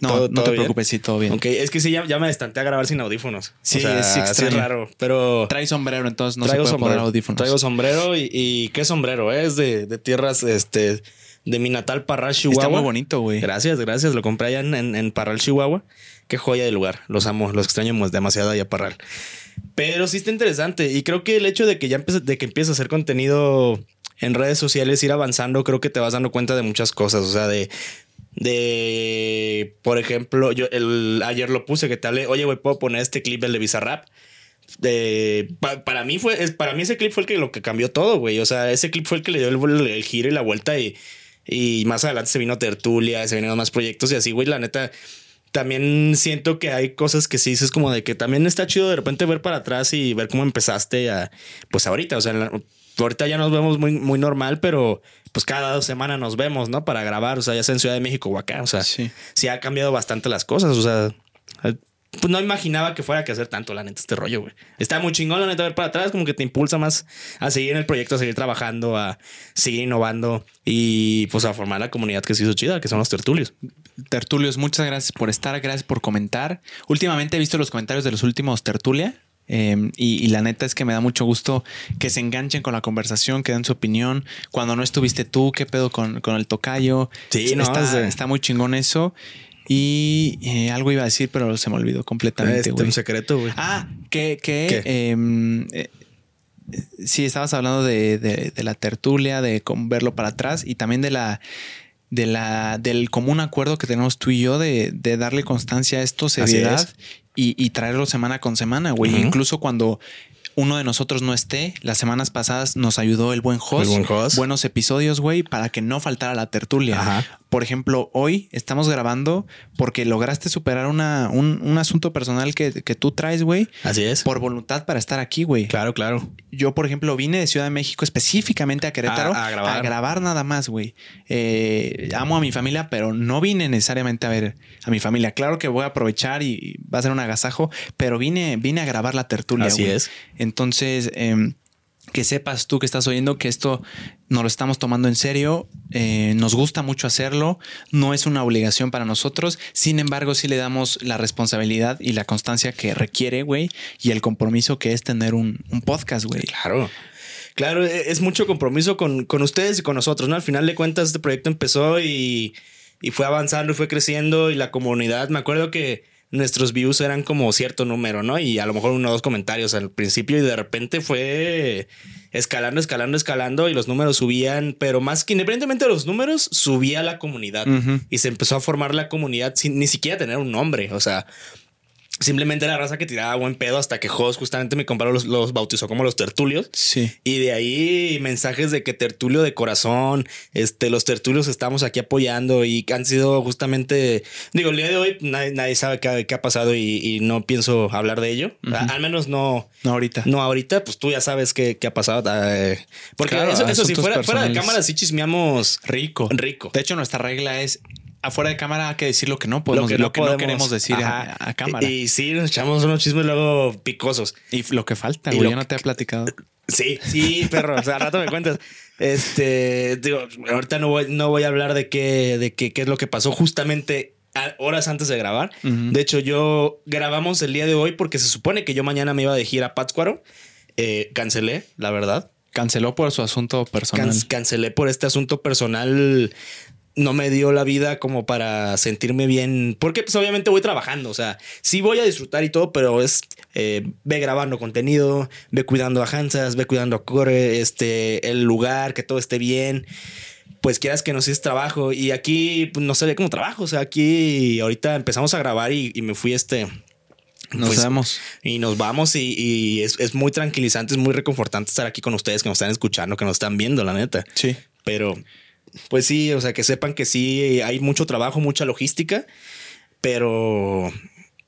no, no te preocupes, sí, todo bien. Ok, es que sí, ya, me destanté a grabar sin audífonos. Sí, es, raro, pero... Trae sombrero, entonces no se puede poner audífonos. Traigo sombrero y, y ¿qué sombrero? Es de, de tierras, este de mi natal Parral, Chihuahua. Está muy bonito, güey. Gracias, gracias. Lo compré allá en, en, Parral, Chihuahua. Qué joya de lugar. Los amo, los extraño demasiado allá Parral. Pero sí está interesante. Y creo que el hecho de que ya empieces, de que empieces a hacer contenido en redes sociales, ir avanzando, creo que te vas dando cuenta de muchas cosas. O sea, de. De. Por ejemplo, yo el, ayer lo puse que te hablé. Oye, güey, puedo poner este clip del de Bizarrap. De, para mí fue, para mí ese clip fue el que lo que cambió todo, güey. O sea, ese clip fue el que le dio el, el giro y la vuelta y y más adelante se vino Tertulia, se vinieron más proyectos y así, güey. La neta, también siento que hay cosas que sí dices como de que también está chido de repente ver para atrás y ver cómo empezaste a, pues ahorita, o sea, ahorita ya nos vemos muy, muy normal, pero pues cada dos semanas nos vemos, ¿no? Para grabar, o sea, ya sea en Ciudad de México o acá, o sea, sí, sí ha cambiado bastante las cosas, o sea, pues no imaginaba que fuera que hacer tanto, la neta, este rollo, güey. Está muy chingón, la neta, ver para atrás, como que te impulsa más a seguir en el proyecto, a seguir trabajando, a seguir innovando y pues a formar la comunidad que se hizo chida, que son los tertulios. Tertulios, muchas gracias por estar, gracias por comentar. Últimamente he visto los comentarios de los últimos tertulia. Em, y, la neta es que me da mucho gusto que se enganchen con la conversación, que den su opinión. Cuando no estuviste tú, ¿qué pedo con, el tocayo? Sí, no, está, está muy chingón eso. Y eh, algo iba a decir, pero se me olvidó completamente, este, un secreto, güey. Ah, que, que em, eh, sí, estabas hablando de, la tertulia, de verlo para atrás y también de la de la del común acuerdo que tenemos tú y yo de, darle constancia a esto, seriedad y, traerlo semana con semana, güey. Incluso cuando uno de nosotros no esté. Las semanas pasadas nos ayudó el buen host. El buen host. Buenos episodios, güey, para que no faltara la tertulia. Ajá por ejemplo, hoy estamos grabando porque lograste superar una, un, asunto personal que, tú traes, güey. Así es. Por voluntad para estar aquí, güey. Claro, claro. Yo, por ejemplo, vine de Ciudad de México específicamente a Querétaro a, grabar. a grabar. nada más, güey. Eh, amo a mi familia, pero no vine necesariamente a ver a mi familia. Claro que voy a aprovechar y va a ser un agasajo, pero vine, vine a grabar la tertulia. Así es. Entonces, eh, que sepas tú que estás oyendo que esto nos lo estamos tomando en serio, eh, nos gusta mucho hacerlo, no es una obligación para nosotros, sin embargo sí le damos la responsabilidad y la constancia que requiere, güey, y el compromiso que es tener un, podcast, güey. Claro. Claro, e, es mucho compromiso con, con, ustedes y con nosotros, ¿no? Al final de cuentas, este proyecto empezó y, y fue avanzando y fue creciendo y la comunidad, me acuerdo que nuestros views eran como cierto número, ¿no? Y a lo mejor uno o dos comentarios al principio y de repente fue escalando, escalando, escalando y los números subían, pero más que independientemente de los números, subía la comunidad y se empezó a formar la comunidad sin ni siquiera tener un nombre, o sea, Simplemente la raza que tiraba buen pedo hasta que Jos justamente me compró los, los, bautizó como los tertulios. Sí. Y de ahí mensajes de que tertulio de corazón, este, los tertulios estamos aquí apoyando y han sido justamente, digo, el día de hoy nadie, sabe qué, ha pasado y, no pienso hablar de ello. Al menos no. No ahorita. No ahorita, pues tú ya sabes qué, ha pasado. Eh, porque eso, eso sí, fuera, fuera, de cámara sí chismeamos. Rico. Rico. De hecho, nuestra regla es afuera de cámara hay que decir lo que no podemos, lo que, no, queremos decir a, cámara. Y, sí, nos echamos unos chismes luego picosos. Y lo que falta, güey, yo no te he platicado. Sí, sí, perro. o sea, al rato me cuentas. Este, digo, ahorita no voy, no voy a hablar de qué, de qué, qué es lo que pasó justamente horas antes de grabar. De hecho, yo grabamos el día de hoy porque se supone que yo mañana me iba a ir a Pátzcuaro. Eh, cancelé, la verdad. Canceló por su asunto personal. cancelé por este asunto personal no me dio la vida como para sentirme bien, porque pues obviamente voy trabajando, o sea, sí voy a disfrutar y todo, pero es, eh, ve grabando contenido, ve cuidando a Hansas, ve cuidando a Core, este, el lugar, que todo esté bien, pues quieras que no es trabajo, y aquí pues, no se ve como trabajo, o sea, aquí ahorita empezamos a grabar y, me fui este... Nos pues, vamos. Y nos vamos y, es, es, muy tranquilizante, es muy reconfortante estar aquí con ustedes que nos están escuchando, que nos están viendo, la neta. Sí. Pero pues sí, o sea, que sepan que sí hay mucho trabajo, mucha logística, pero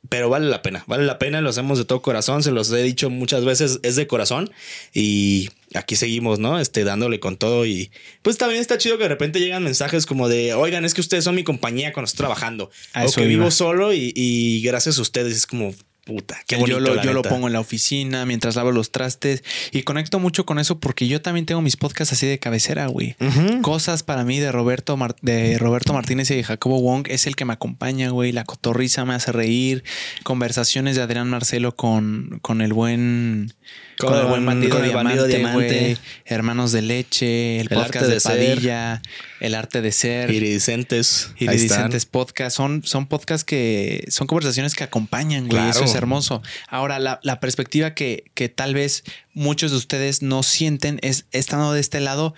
pero vale la pena, vale la pena, lo hacemos de todo corazón, se los he dicho muchas veces, es de corazón y aquí seguimos, ¿no? Este, dándole con todo y pues también está chido que de repente llegan mensajes como de, oigan, es que ustedes son mi compañía cuando estoy trabajando, o que vivo solo y, y, gracias a ustedes es como, puta, qué bonito, Yo, lo, yo lo, pongo en la oficina mientras lavo los trastes y conecto mucho con eso porque yo también tengo mis podcasts así de cabecera, güey. Cosas para mí de Roberto, de Roberto Martínez y de Jacobo Wong es el que me acompaña, güey. La cotorriza me hace reír. Conversaciones de Adrián Marcelo con, con el buen con, el buen bandido, diamante, Hermanos de leche, el, podcast de, Padilla, el arte de ser. Iridicentes. Iridicentes podcast. Son, son podcasts que son conversaciones que acompañan, güey. Eso es hermoso. Ahora, la, perspectiva que, que tal vez muchos de ustedes no sienten es estando de este lado.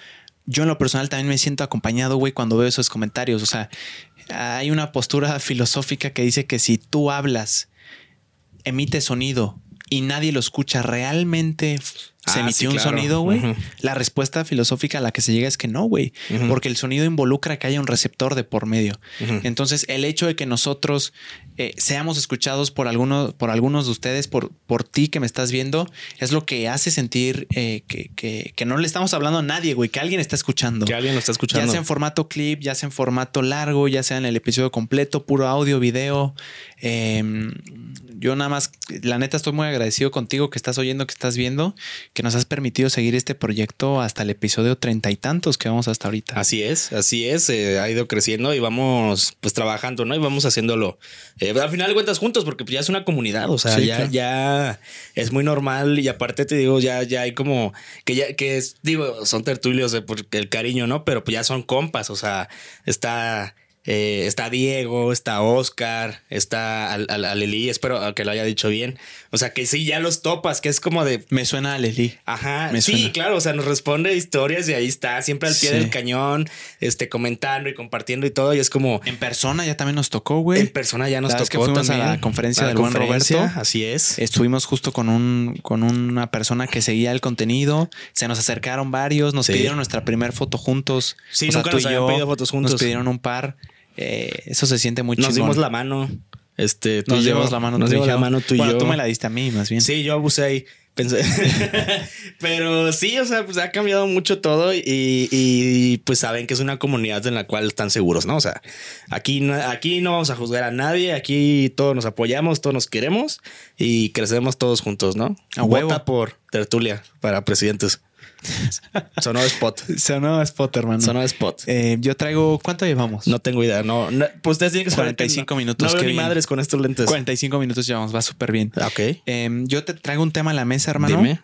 Yo en lo personal también me siento acompañado, güey, cuando veo esos comentarios. O sea, hay una postura filosófica que dice que si tú hablas, emite sonido y nadie lo escucha realmente se ah, emitió un sonido, güey, la respuesta filosófica a la que se llega es que no, güey, porque el sonido involucra que haya un receptor de por medio. Entonces, el hecho de que nosotros eh, seamos escuchados por, algunos por algunos de ustedes, por, por ti que me estás viendo, es lo que hace sentir eh, que, que, no le estamos hablando a nadie, güey, que alguien está escuchando. Que alguien lo está escuchando. Ya sea en formato clip, ya sea en formato largo, ya sea en el episodio completo, puro audio, video. Em, yo nada más, la neta, estoy muy agradecido contigo que estás oyendo, que estás viendo, que nos has permitido seguir este proyecto hasta el episodio treinta y tantos que vamos hasta ahorita. Así es, así es, eh, ha ido creciendo y vamos pues trabajando, ¿no? Y vamos haciéndolo. Eh, al final de cuentas juntos, porque ya es una comunidad, o sea, ya, ya es muy normal y aparte te digo, ya, ya hay como que ya, que es, digo, son tertulios de porque el cariño, ¿no? Pero pues ya son compas, o sea, está eh, está Diego, está Oscar, está Aleli, espero que lo haya dicho bien. O sea, que sí, ya los topas, que es como de... Me suena Aleli. Ajá, sí, claro, o sea, nos responde historias y ahí está, siempre al pie del cañón, este, comentando y compartiendo y todo, y es como... En persona ya también nos tocó, güey. En persona ya nos tocó que fuimos a la conferencia del buen Roberto. Así es. Estuvimos justo con, un, con una persona que seguía el contenido, se nos acercaron varios, nos pidieron nuestra primera foto juntos. Sí, o sea, nunca nos habían pedido fotos juntos. Nos pidieron un par. Eh, eso se siente muy Nos dimos la mano. Este, nos dimos la mano. Nos dimos la mano tú y yo. tú me la diste a mí, más bien. Sí, yo abusé ahí. Pensé. Pero sí, o sea, pues ha cambiado mucho todo y, pues saben que es una comunidad en la cual están seguros, ¿no? O sea, aquí no, aquí no vamos a juzgar a nadie, aquí todos nos apoyamos, todos nos queremos y crecemos todos juntos, ¿no? A Vota por tertulia para presidentes. Sonó spot. Sonó spot, hermano. Sonó spot. Eh, yo traigo. ¿Cuánto llevamos? No tengo idea. No, pues ustedes tienen que 45 minutos. No veo madres con estos lentes. 45 minutos llevamos. Va súper bien. Ah, ok. Em, yo te traigo un tema a la mesa, hermano. Dime.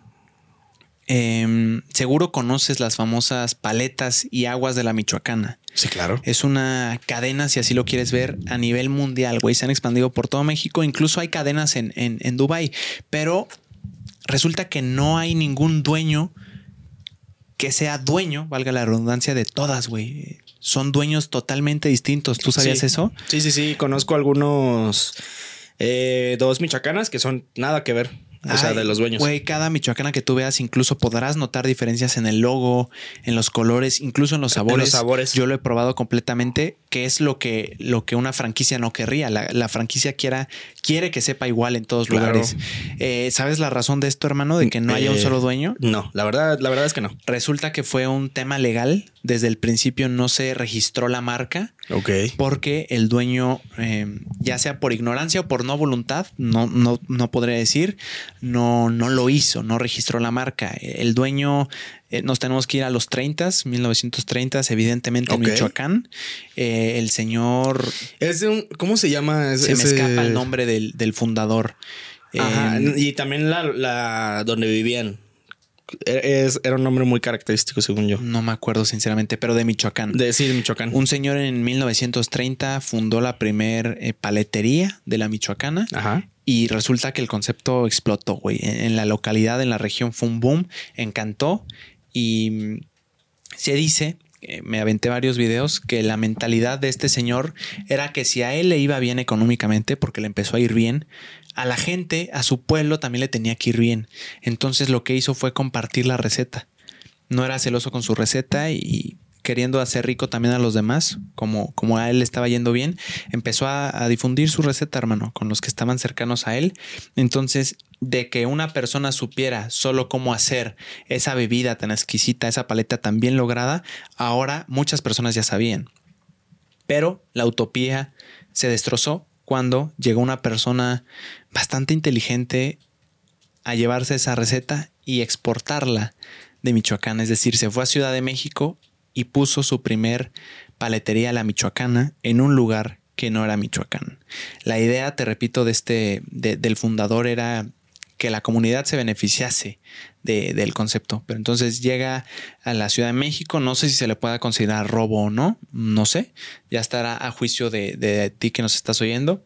Em, seguro conoces las famosas paletas y aguas de la Michoacana. Sí, claro. Es una cadena, si así lo quieres ver, a nivel mundial, güey. Se han expandido por todo México. Incluso hay cadenas en, en, en Dubai. Pero resulta que no hay ningún dueño que sea dueño, valga la redundancia, de todas, güey. Son dueños totalmente distintos. ¿Tú sabías eso? Sí, sí, sí. Conozco algunos eh, dos michoacanas que son nada que ver. O sea, de los dueños. Güey, cada michoacana que tú veas, incluso podrás notar diferencias en el logo, en los colores, incluso en los sabores. En los sabores. Yo lo he probado completamente, que es lo que, lo que una franquicia no querría. La, franquicia quiera, quiere que sepa igual en todos lugares. Eh, ¿Sabes la razón de esto, hermano? De que no haya un eh, solo dueño. No, la verdad, la verdad es que no. Resulta que fue un tema legal. Desde el principio no se registró la marca. Ok. Porque el dueño, eh, ya sea por ignorancia o por no voluntad, no, no, no podría decir, no, no lo hizo, no registró la marca. El dueño, eh, nos tenemos que ir a los 30, 1930, evidentemente en Michoacán. Eh, el señor... Es un, ¿Cómo se llama? se me escapa el nombre del, fundador. Ajá, y también la, la donde vivían. Es, era un nombre muy característico, según yo. No me acuerdo sinceramente, pero de Michoacán. De, sí, de Michoacán. Un señor en 1930 fundó la primer eh, paletería de la Michoacana. Ajá. Y resulta que el concepto explotó, güey. En, la localidad, en la región, fue un boom, encantó. Y mm, se dice, eh, me aventé varios videos, que la mentalidad de este señor era que si a él le iba bien económicamente, porque le empezó a ir bien, a la gente, a su pueblo también le tenía que ir bien. Entonces lo que hizo fue compartir la receta. No era celoso con su receta y queriendo hacer rico también a los demás, como, como a él le estaba yendo bien, empezó a, difundir su receta, hermano, con los que estaban cercanos a él. Entonces, de que una persona supiera solo cómo hacer esa bebida tan exquisita, esa paleta tan bien lograda, ahora muchas personas ya sabían. Pero la utopía se destrozó cuando llegó una persona bastante inteligente a llevarse esa receta y exportarla de Michoacán. Es decir, se fue a Ciudad de México y puso su primer paletería la michoacana en un lugar que no era Michoacán. La idea, te repito, de este, del fundador era que la comunidad se beneficiase del concepto. Pero entonces llega a la Ciudad de México, no sé si se le pueda considerar robo o no, no sé, ya estará a juicio de, de ti que nos estás oyendo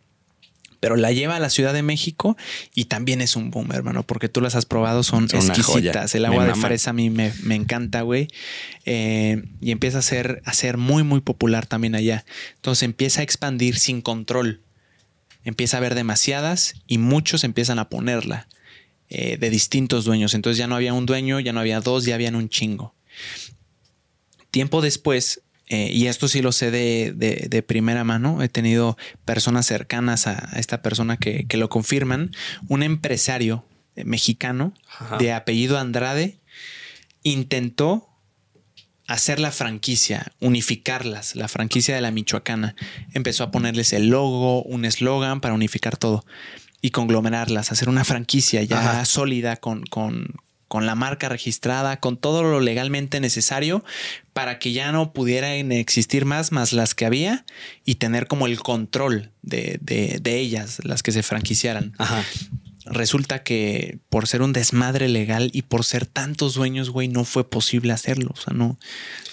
pero la lleva a la Ciudad de México y también es un boom, hermano, porque tú las has probado, son, exquisitas. El agua de fresa a mí me, encanta, güey. Eh, y empieza a ser, a ser muy, muy popular también allá. Entonces empieza a expandir sin control. Empieza a haber demasiadas y muchos empiezan a ponerla. Eh, de distintos dueños. Entonces ya no había un dueño, ya no había dos, ya habían un chingo. Tiempo después, eh, y esto sí lo sé de, primera mano, he tenido personas cercanas a, esta persona que, lo confirman, un empresario mexicano de apellido Andrade intentó hacer la franquicia, unificarlas, la franquicia de la Michoacana. Empezó a ponerles el logo, un eslogan para unificar todo y conglomerarlas, hacer una franquicia ya sólida con, con, con, la marca registrada, con todo lo legalmente necesario para que ya no pudieran existir más, más las que había y tener como el control de, de, de ellas, las que se franquiciaran. Ajá resulta que por ser un desmadre legal y por ser tantos dueños, güey, no fue posible hacerlo. O sea, no,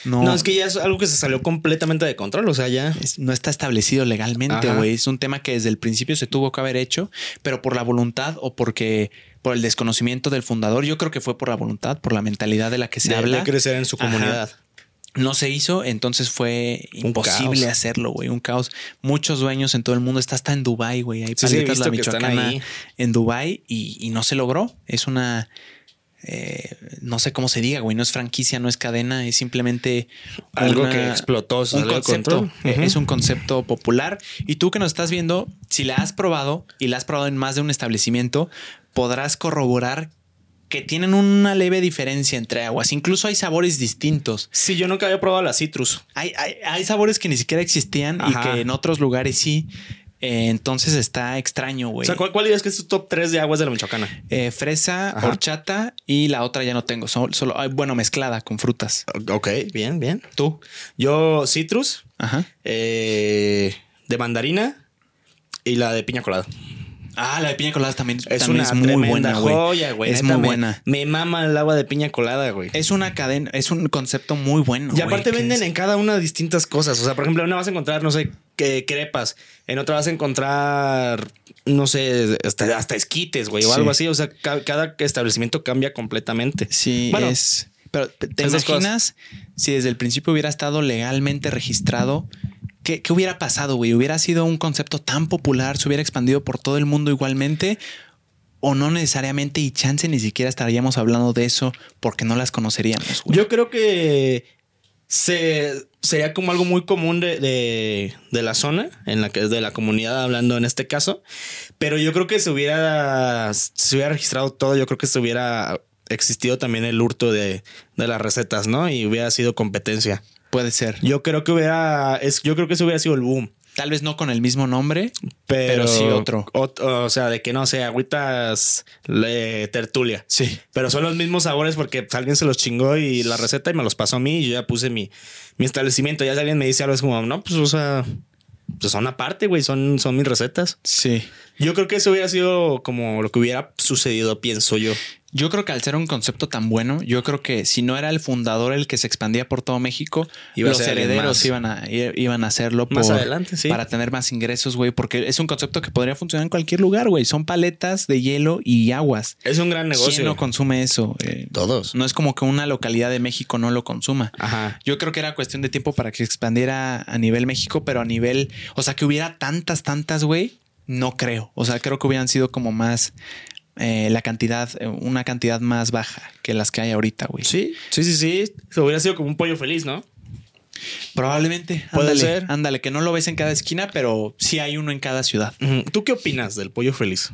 no. No, es que ya es algo que se salió completamente de control. O sea, ya no está establecido legalmente, güey. Es un tema que desde el principio se tuvo que haber hecho, pero por la voluntad o porque por el desconocimiento del fundador, yo creo que fue por la voluntad, por la mentalidad de la que se habla. De crecer en su comunidad no se hizo, entonces fue imposible hacerlo, güey. Un caos. Muchos dueños en todo el mundo. Está hasta en Dubai, güey. Hay paletas la Michoacana en Dubai y, no se logró. Es una. Eh, no sé cómo se diga, güey. No es franquicia, no es cadena, es simplemente algo que explotó. Un concepto. Eh, es un concepto popular. Y tú que nos estás viendo, si la has probado y la has probado en más de un establecimiento, podrás corroborar que tienen una leve diferencia entre aguas. Incluso hay sabores distintos. Sí, yo nunca había probado la citrus. Hay, hay, sabores que ni siquiera existían y que en otros lugares sí. Eh, entonces está extraño, güey. O sea, ¿cuál, ¿cuál, dirías que es tu top 3 de aguas de la Michoacana? Eh, fresa, horchata y la otra ya no tengo. Solo, solo, bueno, mezclada con frutas. Ok, bien, bien. ¿Tú? Yo citrus, Ajá. Eh, de mandarina y la de piña colada. Ah, la de piña colada también es una muy buena, joya, güey. Es muy buena. Me mama el agua de piña colada, güey. Es una cadena, es un concepto muy bueno. Y aparte venden en cada una distintas cosas. O sea, por ejemplo, en una vas a encontrar, no sé, crepas. En otra vas a encontrar, no sé, hasta, esquites, güey, o algo así. O sea, cada, establecimiento cambia completamente. Sí, bueno, es. Pero te imaginas si desde el principio hubiera estado legalmente registrado ¿Qué, hubiera pasado, güey? ¿Hubiera sido un concepto tan popular? ¿Se hubiera expandido por todo el mundo igualmente? ¿O no necesariamente? Y chance ni siquiera estaríamos hablando de eso porque no las conoceríamos. Güey. Yo creo que se, sería como algo muy común de, la zona, en la que es de la comunidad hablando en este caso. Pero yo creo que se hubiera, se hubiera registrado todo. Yo creo que se hubiera existido también el hurto de, de las recetas, ¿no? Y hubiera sido competencia. Puede ser. Yo creo que hubiera, es, yo creo que eso hubiera sido el boom. Tal vez no con el mismo nombre, pero, sí otro. O, sea, de que no sé, agüitas tertulia. Sí. Pero son los mismos sabores porque alguien se los chingó y la receta y me los pasó a mí y yo ya puse mi, mi establecimiento. Ya si alguien me dice algo, es como, no, pues, o sea, pues son aparte, güey, son, son mis recetas. Sí. Yo creo que eso hubiera sido como lo que hubiera sucedido, pienso yo. Yo creo que al ser un concepto tan bueno, yo creo que si no era el fundador el que se expandía por todo México, los herederos iban a, iban a hacerlo más adelante, sí. para tener más ingresos, güey, porque es un concepto que podría funcionar en cualquier lugar, güey. Son paletas de hielo y aguas. Es un gran negocio. ¿Quién no consume eso? Eh, Todos. No es como que una localidad de México no lo consuma. Ajá. Yo creo que era cuestión de tiempo para que se expandiera a nivel México, pero a nivel, o sea, que hubiera tantas, tantas, güey, no creo. O sea, creo que hubieran sido como más eh, la cantidad, eh, una cantidad más baja que las que hay ahorita, güey. Sí, sí, sí, sí. Se hubiera sido como un pollo feliz, ¿no? Probablemente. Puede ser. Ándale, que no lo ves en cada esquina, pero sí hay uno en cada ciudad. ¿Tú qué opinas del pollo feliz?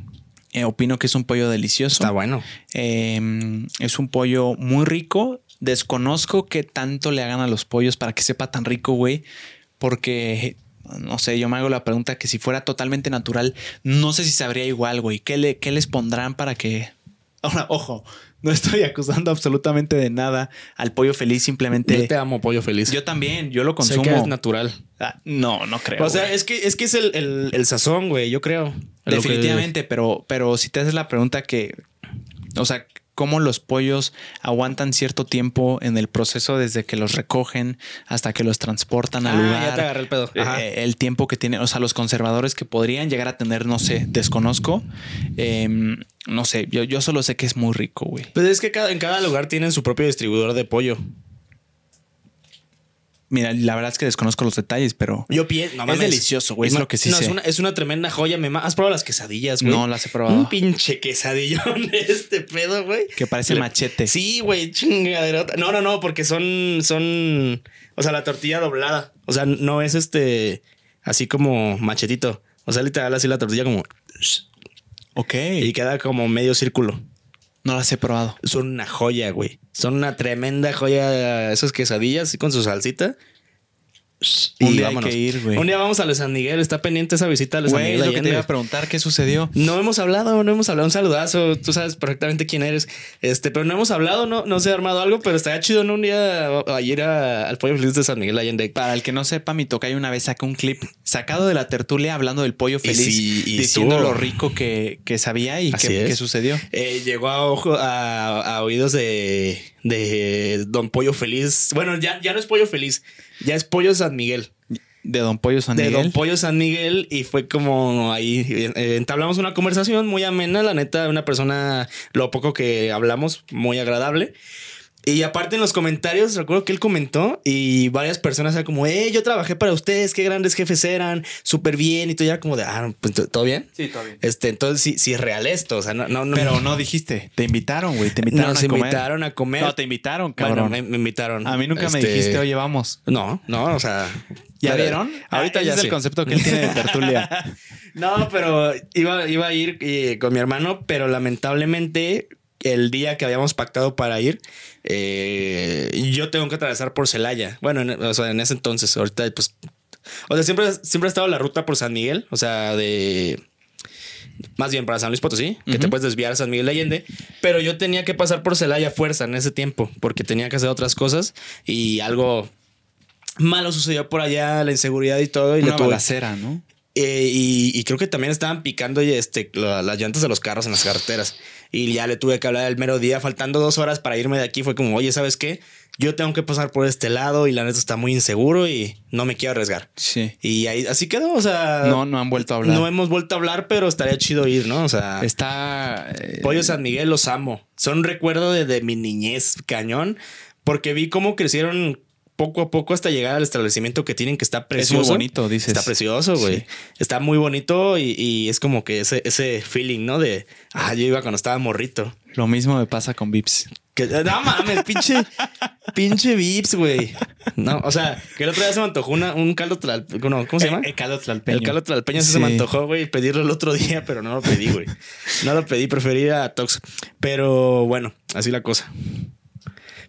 Eh, opino que es un pollo delicioso. Está bueno. Em, es un pollo muy rico. Desconozco qué tanto le hagan a los pollos para que sepa tan rico, güey. Porque no sé, yo me hago la pregunta que si fuera totalmente natural, no sé si sabría igual, güey. ¿Qué, le, qué les pondrán para que... Ahora, ojo, no estoy acusando absolutamente de nada al pollo feliz, simplemente... Yo te amo pollo feliz. Yo también, yo lo consumo. Sé que es natural. Ah, no, no creo. O sea, es que, es que es el, el, sazón, güey, yo creo. Definitivamente, pero, pero si te haces la pregunta que... O sea, cómo los pollos aguantan cierto tiempo en el proceso desde que los recogen hasta que los transportan al ah, lugar. Ya te agarré el pedo. Eh, el tiempo que tienen, o sea, los conservadores que podrían llegar a tener, no sé, desconozco. Em, no sé, yo, yo solo sé que es muy rico, güey. Pues es que cada, en cada lugar tienen su propio distribuidor de pollo. Mira, la verdad es que desconozco los detalles, pero. Yo pienso. es delicioso, güey. Es lo que sí no, sé. Es una, es una tremenda joya. Me ¿Has probado las quesadillas, güey? No, las he probado. Un pinche quesadillón de este pedo, güey. Que parece machete. Sí, güey, chingaderota. No, no, no, porque son. son. O sea, la tortilla doblada. O sea, no es este. Así como machetito. O sea, literal, así la tortilla como. Ok. Y queda como medio círculo. No las he probado. Son una joya, güey. Son una tremenda joya esas quesadillas con su salsita. Y un día hay que ir, güey. Un día vamos a San Miguel. Está pendiente esa visita a San Miguel. Lo que te iba a preguntar, ¿qué sucedió? No hemos hablado, no hemos hablado. Un saludazo. Tú sabes perfectamente quién eres. Este, pero no hemos hablado, no, no se ha armado algo, pero estaría chido en un día a ir al pollo feliz de San Miguel Allende. Para el que no sepa, mi tocayo una vez sacó un clip sacado de la tertulia hablando del pollo feliz, y diciendo lo rico que, sabía y qué, sucedió. Eh, llegó a, ojo, a, oídos de, de Don Pollo Feliz. Bueno, ya, ya no es Pollo Feliz ya es Pollo San Miguel. De Don Pollo San Miguel. De Don Pollo San Miguel. Y fue como ahí eh, entablamos una conversación muy amena. La neta, una persona, lo poco que hablamos, muy agradable. Y aparte en los comentarios, recuerdo que él comentó y varias personas eran como, eh, yo trabajé para ustedes, qué grandes jefes eran, súper bien. Y tú ya como de, ah, pues, ¿todo bien? Sí, todo bien. Este, entonces sí, sí es real esto. O sea, no, no, Pero no dijiste, te invitaron, güey, te invitaron a comer. invitaron a comer. No, te invitaron, cabrón. me, invitaron. A mí nunca me este, dijiste, oye, vamos. No, no, o sea. ¿Ya vieron? Ahorita ah, ya es el concepto que él tiene de tertulia. no, pero iba, iba a ir eh, con mi hermano, pero lamentablemente el día que habíamos pactado para ir, eh, yo tengo que atravesar por Celaya. Bueno, en, o sea, en ese entonces, ahorita pues... O sea, siempre, siempre ha estado la ruta por San Miguel, o sea, de... Más bien para San Luis Potosí, que te puedes desviar a San Miguel de Allende. Pero yo tenía que pasar por Celaya fuerza en ese tiempo, porque tenía que hacer otras cosas y algo malo sucedió por allá, la inseguridad y todo. Y Una balacera, ¿no? Eh, y, creo que también estaban picando este, las llantas de los carros en las carreteras. Y ya le tuve que hablar el mero día, faltando dos horas para irme de aquí. Fue como, oye, ¿sabes qué? Yo tengo que pasar por este lado y la neta está muy inseguro y no me quiero arriesgar. Sí. Y ahí así quedó. O sea, no, no han vuelto a hablar. No hemos vuelto a hablar, pero estaría chido ir, ¿no? O sea, está. Eh, Pollo San Miguel los amo. Son un recuerdo de, de mi niñez cañón porque vi cómo crecieron poco a poco hasta llegar al establecimiento que tienen que está precioso. Es muy bonito, dices. Está precioso, güey. Está muy bonito y, es como que ese, ese feeling, ¿no? De, ah, yo iba cuando estaba morrito. Lo mismo me pasa con Vips. Que, no mames, pinche, pinche Vips, güey. No, o sea, que el otro día se me antojó un caldo tlalpeño. ¿Cómo se llama? El, caldo tlalpeño. El caldo tlalpeño se me antojó, güey, pedirlo el otro día, pero no lo pedí, güey. No lo pedí, preferí a Tox. Pero bueno, así la cosa.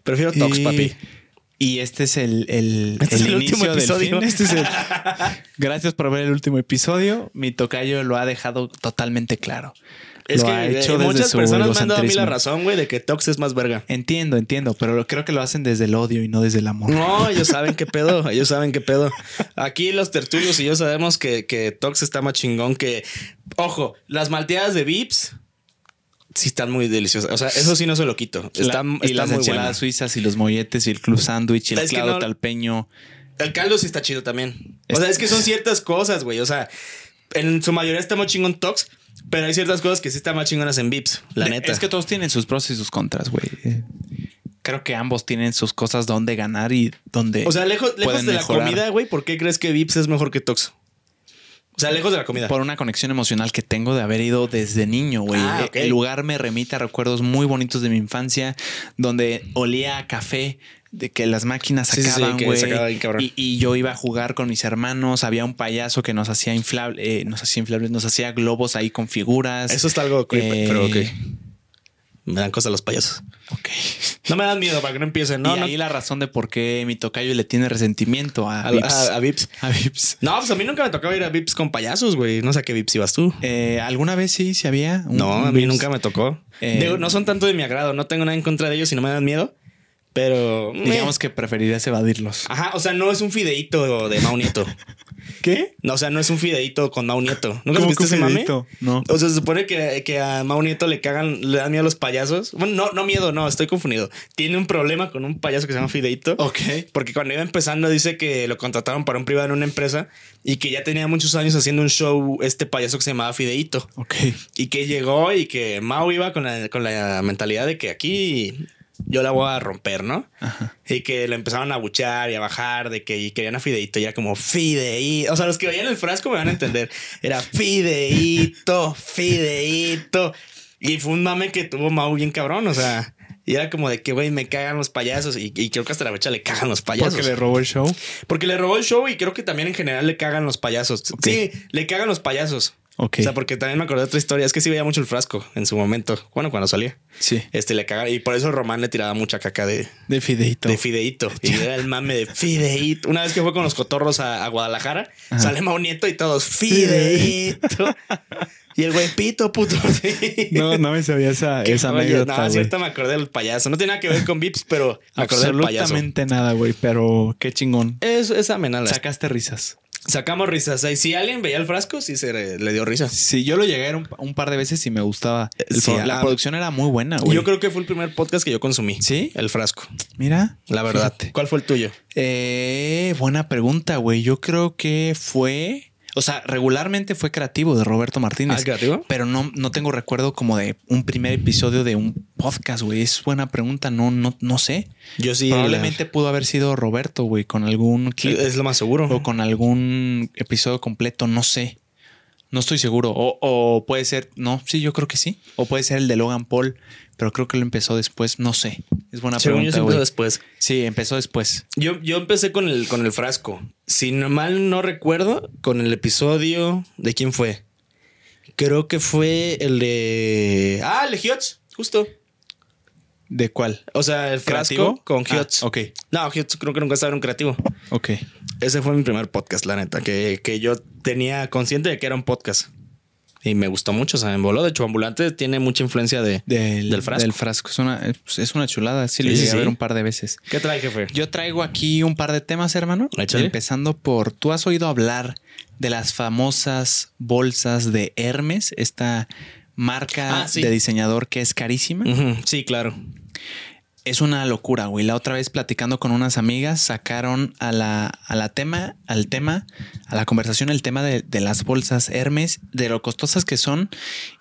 Prefiero Tox, papi. Y este es el, el, este el, último episodio. Este Gracias por ver el último episodio. Mi tocayo lo ha dejado totalmente claro. Es que ha hecho muchas personas me han dado a mí la razón, güey, de que Tox es más verga. Entiendo, entiendo, pero creo que lo hacen desde el odio y no desde el amor. No, ellos saben qué pedo, ellos saben qué pedo. Aquí los tertulios y yo sabemos que, que Tox está más chingón que. Ojo, las malteadas de Vips sí están muy deliciosas. O sea, eso sí no se lo quito. Está, y las enchiladas suizas y los molletes y el club sándwich y el caldo talpeño. El caldo sí está chido también. O sea, es que son ciertas cosas, güey. O sea, en su mayoría está muy chingón Tox, pero hay ciertas cosas que sí están más chingonas en Vips, la neta. Es que todos tienen sus pros y sus contras, güey. Creo que ambos tienen sus cosas donde ganar y donde. O sea, lejos, lejos de la comida, güey, ¿por qué crees que Vips es mejor que Tox? O sea, lejos de la comida. Por una conexión emocional que tengo de haber ido desde niño, güey. Ah, el lugar me remite a recuerdos muy bonitos de mi infancia, donde olía a café, de que las máquinas sacaban, güey. y, yo iba a jugar con mis hermanos. Había un payaso que nos hacía inflable, eh, nos hacía inflables, nos hacía globos ahí con figuras. Eso está algo creepy, pero ok. Me dan cosas los payasos. Ok. No me dan miedo para que no empiecen. No, y ahí la razón de por qué mi tocayo le tiene resentimiento a, Vips. A, Vips. A Vips. No, pues a mí nunca me tocaba ir a Vips con payasos, güey. No sé a qué Vips ibas tú. Eh, ¿Alguna vez sí, sí había? no, a mí nunca me tocó. Eh, no son tanto de mi agrado. No tengo nada en contra de ellos y no me dan miedo. Pero. Digamos que preferirías evadirlos. Ajá, o sea, no es un fideíto de Mau Nieto. ¿Qué? No, o sea, no es un fideíto con Mau Nieto. ¿Nunca viste ese mame? No. O sea, se supone que, que, a Mau Nieto le cagan, le dan miedo a los payasos. Bueno, no, no miedo, no, estoy confundido. Tiene un problema con un payaso que se llama Fideito. Ok. Porque cuando iba empezando dice que lo contrataron para un privado en una empresa y que ya tenía muchos años haciendo un show este payaso que se llamaba Fideito. Ok. Y que llegó y que Mau iba con la, con la mentalidad de que aquí yo la voy a romper, ¿no? Y que lo empezaron a buchar y a bajar de que querían a Fideito y era como Fideito. O sea, los que veían el frasco me van a entender. Era Fideito, Fideito. Y fue un mame que tuvo Mau bien cabrón, o sea. Y era como de que, güey, me cagan los payasos. Y, creo que hasta la fecha le cagan los payasos. Porque le robó el show. Porque le robó el show y creo que también en general le cagan los payasos. Sí, le cagan los payasos. O sea, porque también me acordé de otra historia. Es que sí veía mucho el frasco en su momento. Bueno, cuando salía. Sí. Este le cagaba. Y por eso Román le tiraba mucha caca de. De fideito. De fideito. Y era el mame de fideito. Una vez que fue con los cotorros a, Guadalajara, sale Mau Nieto y todos fideito. Y el güey pito, puto. No, no me sabía esa, esa anécdota. No, cierto, me acordé del payaso. No tiene nada que ver con Vips, pero me acordé del payaso. Absolutamente nada, güey, pero qué chingón. Es, menala. Sacaste risas. Sacamos risas. Y si alguien veía el frasco, sí se le, dio risa. Sí, yo lo llegué a un, un, par de veces y me gustaba. la producción era muy buena, güey. Yo creo que fue el primer podcast que yo consumí. Sí. El frasco. Mira. La verdad. ¿Cuál fue el tuyo? Eh, buena pregunta, güey. Yo creo que fue. O sea, regularmente fue creativo de Roberto Martínez. ¿Ah, creativo? Pero no, no tengo recuerdo como de un primer episodio de un podcast, güey. Es buena pregunta. No, no, no sé. Yo sí. Probablemente pudo haber sido Roberto, güey, con algún clip. Es lo más seguro. O con algún episodio completo. No sé. No estoy seguro. O, o puede ser. No, sí, yo creo que sí. O puede ser el de Logan Paul pero creo que lo empezó después, no sé. Es buena pregunta. Yo empezó después. Sí, empezó después. Yo, yo empecé con el, con el frasco. Si mal no recuerdo, con el episodio de quién fue. Creo que fue el de. Ah, el de Hiots, justo. ¿De cuál? O sea, el frasco con Hiots. Ah, ok. No, Hiots creo que nunca estaba en un creativo. Ok. Ese fue mi primer podcast, la neta, que, que yo tenía consciente de que era un podcast. Y me gustó mucho, o sea, me voló. De hecho, Ambulante tiene mucha influencia de, del, frasco. Del frasco. Es una, es una chulada. Sí, le llegué a ver un par de veces. ¿Qué trae, jefe? Yo traigo aquí un par de temas, hermano. Empezando por, ¿tú has oído hablar de las famosas bolsas de Hermes? Esta marca ah, de diseñador que es carísima. Sí, claro es una locura, güey. La otra vez platicando con unas amigas, sacaron a la, a la tema, al tema, a la conversación el tema de, de, las bolsas Hermes, de lo costosas que son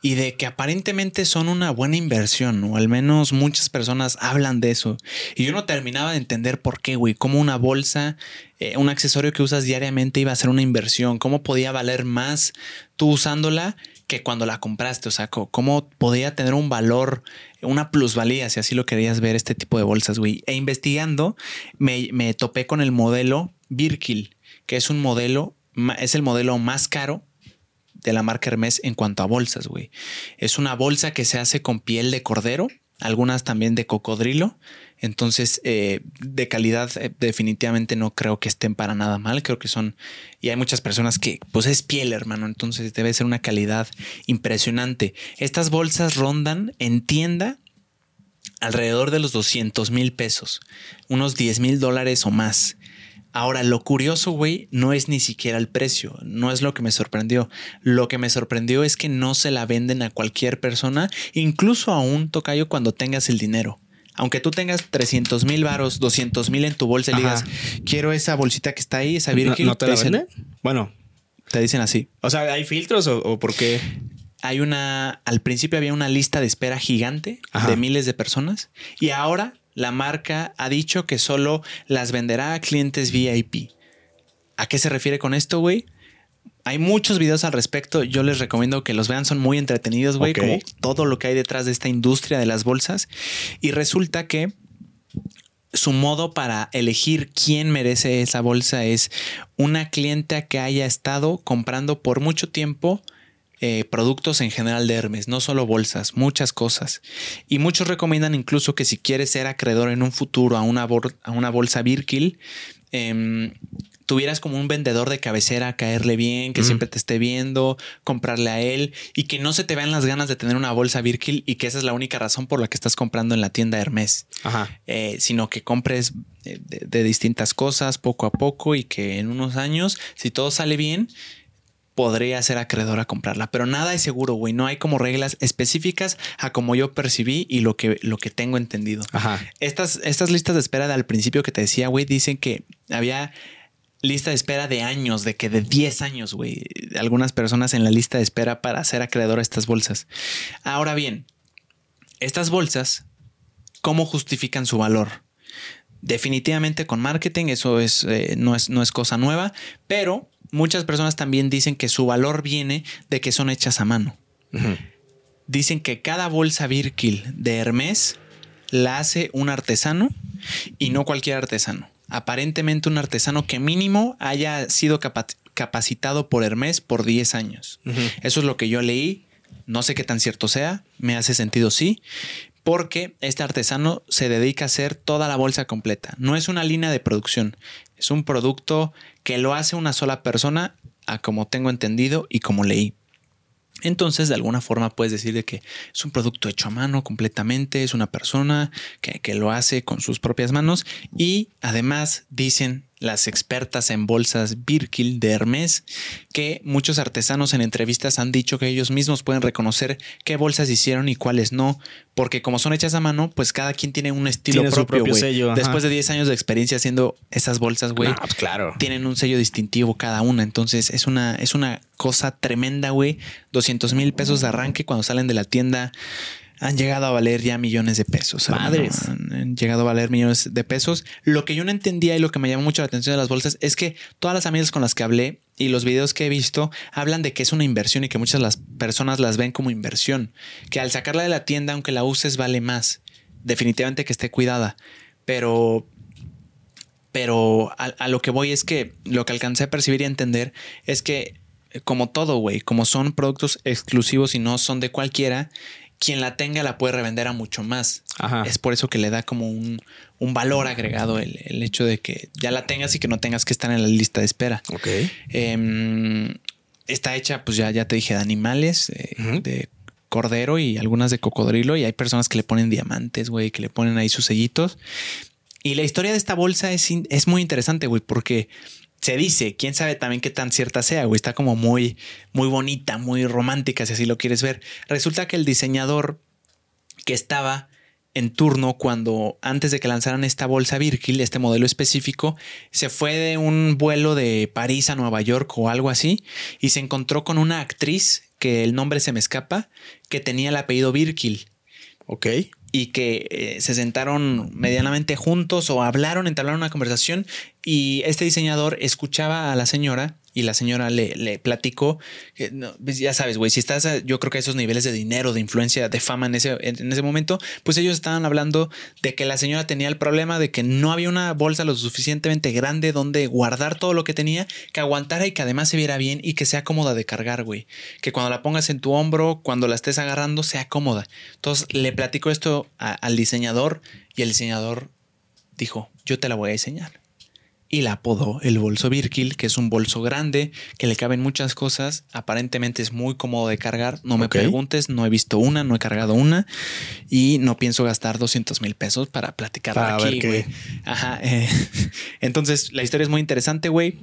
y de que aparentemente son una buena inversión, o al menos muchas personas hablan de eso. Y yo no terminaba de entender por qué, güey, cómo una bolsa, eh, un accesorio que usas diariamente iba a ser una inversión, cómo podía valer más tú usándola que cuando la compraste, o sea, cómo podía tener un valor, una plusvalía, si así lo querías ver, este tipo de bolsas, güey. E investigando, me, me topé con el modelo Birkil, que es un modelo, es el modelo más caro de la marca Hermes en cuanto a bolsas, güey. Es una bolsa que se hace con piel de cordero, algunas también de cocodrilo. Entonces, eh, de calidad eh, definitivamente no creo que estén para nada mal. Creo que son, y hay muchas personas que, pues es piel, hermano. Entonces debe ser una calidad impresionante. Estas bolsas rondan en tienda alrededor de los 200 mil pesos, unos 10 mil dólares o más. Ahora, lo curioso, güey, no es ni siquiera el precio, no es lo que me sorprendió. Lo que me sorprendió es que no se la venden a cualquier persona, incluso a un tocayo cuando tengas el dinero. Aunque tú tengas 300 mil varos, 200 mil en tu bolsa y digas, quiero esa bolsita que está ahí, esa Virgin. ¿No, te, la venden? Bueno. Te dicen así. O sea, ¿hay filtros o, por qué? Hay una, al principio había una lista de espera gigante de miles de personas y ahora la marca ha dicho que solo las venderá a clientes VIP. ¿A qué se refiere con esto, güey? Hay muchos videos al respecto. Yo les recomiendo que los vean. Son muy entretenidos, güey. Como todo lo que hay detrás de esta industria de las bolsas. Y resulta que su modo para elegir quién merece esa bolsa es una clienta que haya estado comprando por mucho tiempo eh, productos en general de Hermes, no solo bolsas, muchas cosas. Y muchos recomiendan incluso que si quieres ser acreedor en un futuro a una, a una bolsa Birkil, em, tuvieras como un vendedor de cabecera, caerle bien, que siempre te esté viendo, comprarle a él y que no se te vean las ganas de tener una bolsa Birkil y que esa es la única razón por la que estás comprando en la tienda Hermes, eh, sino que compres eh, de, distintas cosas poco a poco y que en unos años, si todo sale bien, podría ser acreedor a comprarla, pero nada es seguro, güey. No hay como reglas específicas a como yo percibí y lo que, lo que tengo entendido. Ajá. Estas, estas listas de espera al principio que te decía, güey, dicen que había lista de espera de años, de que de 10 años, güey. Algunas personas en la lista de espera para ser acreedor a estas bolsas. Ahora bien, estas bolsas ¿cómo justifican su valor? Definitivamente con marketing, eso es, eh, no, es, no es cosa nueva, pero muchas personas también dicen que su valor viene de que son hechas a mano. Dicen que cada bolsa Birkil de Hermes la hace un artesano y no cualquier artesano. Aparentemente un artesano que mínimo haya sido capacitado por Hermes por 10 años. Eso es lo que yo leí. No sé qué tan cierto sea, me hace sentido sí, porque este artesano se dedica a hacer toda la bolsa completa. No es una línea de producción, es un producto que lo hace una sola persona, a como tengo entendido y como leí. Entonces, de alguna forma puedes decir de que es un producto hecho a mano completamente, es una persona que, que lo hace con sus propias manos y además dicen las expertas en bolsas Birkil de Hermes, que muchos artesanos en entrevistas han dicho que ellos mismos pueden reconocer qué bolsas hicieron y cuáles no, porque como son hechas a mano, pues cada quien tiene un estilo propio, Después de 10 años de experiencia haciendo esas bolsas, güey, pues claro. tienen un sello distintivo cada una, entonces es una, es una cosa tremenda, güey. 200 mil pesos de arranque cuando salen de la tienda han llegado a valer ya millones de pesos. Madres. Han llegado a valer millones de pesos. Lo que yo no entendía y lo que me llamó mucho la atención de las bolsas es que todas las amigas con las que hablé y los videos que he visto hablan de que es una inversión y que muchas las personas las ven como inversión. Que al sacarla de la tienda, aunque la uses, vale más. Definitivamente que esté cuidada. Pero pero a, a, lo que voy es que lo que alcancé a percibir y a entender es que, como todo, güey, como son productos exclusivos y no son de cualquiera, quien la tenga la puede revender a mucho más. Es por eso que le da como un, valor agregado el, hecho de que ya la tengas y que no tengas que estar en la lista de espera. Ok. Em, está hecha, pues ya, ya te dije, de animales, de cordero y algunas de cocodrilo. Y hay personas que le ponen diamantes, güey, que le ponen ahí sus sellitos. Y la historia de esta bolsa es, es muy interesante, güey, porque se dice, quién sabe también qué tan cierta sea, güey, está como muy, muy bonita, muy romántica, si así lo quieres ver. Resulta que el diseñador que estaba en turno cuando antes de que lanzaran esta bolsa Virgil, este modelo específico, se fue de un vuelo de París a Nueva York o algo así y se encontró con una actriz que el nombre se me escapa, que tenía el apellido Virgil. Ok y que eh, se sentaron medianamente juntos o hablaron, entablaron una conversación y este diseñador escuchaba a la señora y la señora le, platicó, que, pues ya sabes, güey, si estás, yo creo que a esos niveles de dinero, de influencia, de fama en ese, en, ese momento, pues ellos estaban hablando de que la señora tenía el problema de que no había una bolsa lo suficientemente grande donde guardar todo lo que tenía, que aguantara y que además se viera bien y que sea cómoda de cargar, güey. Que cuando la pongas en tu hombro, cuando la estés agarrando, sea cómoda. Entonces le platico esto al diseñador y el diseñador dijo, yo te la voy a diseñar y la apodó el bolso Birkil, que es un bolso grande, que le caben muchas cosas. Aparentemente es muy cómodo de cargar. No me preguntes, no he visto una, no he cargado una y no pienso gastar 200 mil pesos para platicar aquí, güey. Ajá. Eh, entonces, la historia es muy interesante, güey.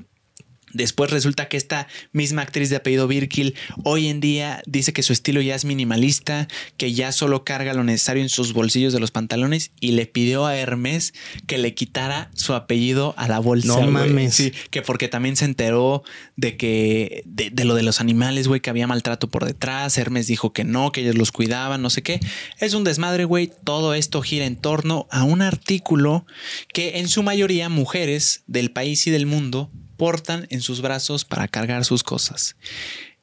Después resulta que esta misma actriz de apellido Birkil hoy en día dice que su estilo ya es minimalista, que ya solo carga lo necesario en sus bolsillos de los pantalones y le pidió a Hermes que le quitara su apellido a la bolsa. No mames. Sí, que porque también se enteró de que de, de lo de los animales, güey, que había maltrato por detrás. Hermes dijo que no, que ellos los cuidaban, no sé qué. Es un desmadre, güey. Todo esto gira en torno a un artículo que en su mayoría mujeres del país y del mundo portan en sus brazos para cargar sus cosas.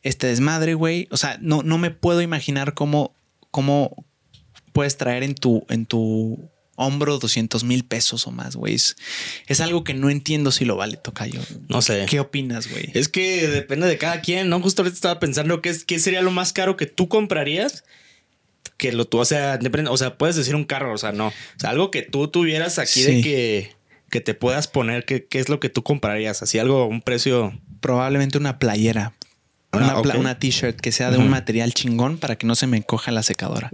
Este desmadre, güey, o sea, no, no me puedo imaginar cómo, cómo puedes traer en tu, en tu hombro 200 mil pesos o más, güey. Es, algo que no entiendo si lo vale, Tocayo. No sé. ¿Qué opinas, güey? Es que depende de cada quien, ¿no? Justo ahorita estaba pensando qué, qué sería lo más caro que tú comprarías. Que lo tú, o sea, depende, o sea, puedes decir un carro, o sea, no. O sea, algo que tú tuvieras aquí de que que te puedas poner, ¿qué, qué es lo que tú comprarías? Así algo, un precio. Probablemente una playera. Ah, una, t-shirt que sea de un material chingón para que no se me encoja la secadora.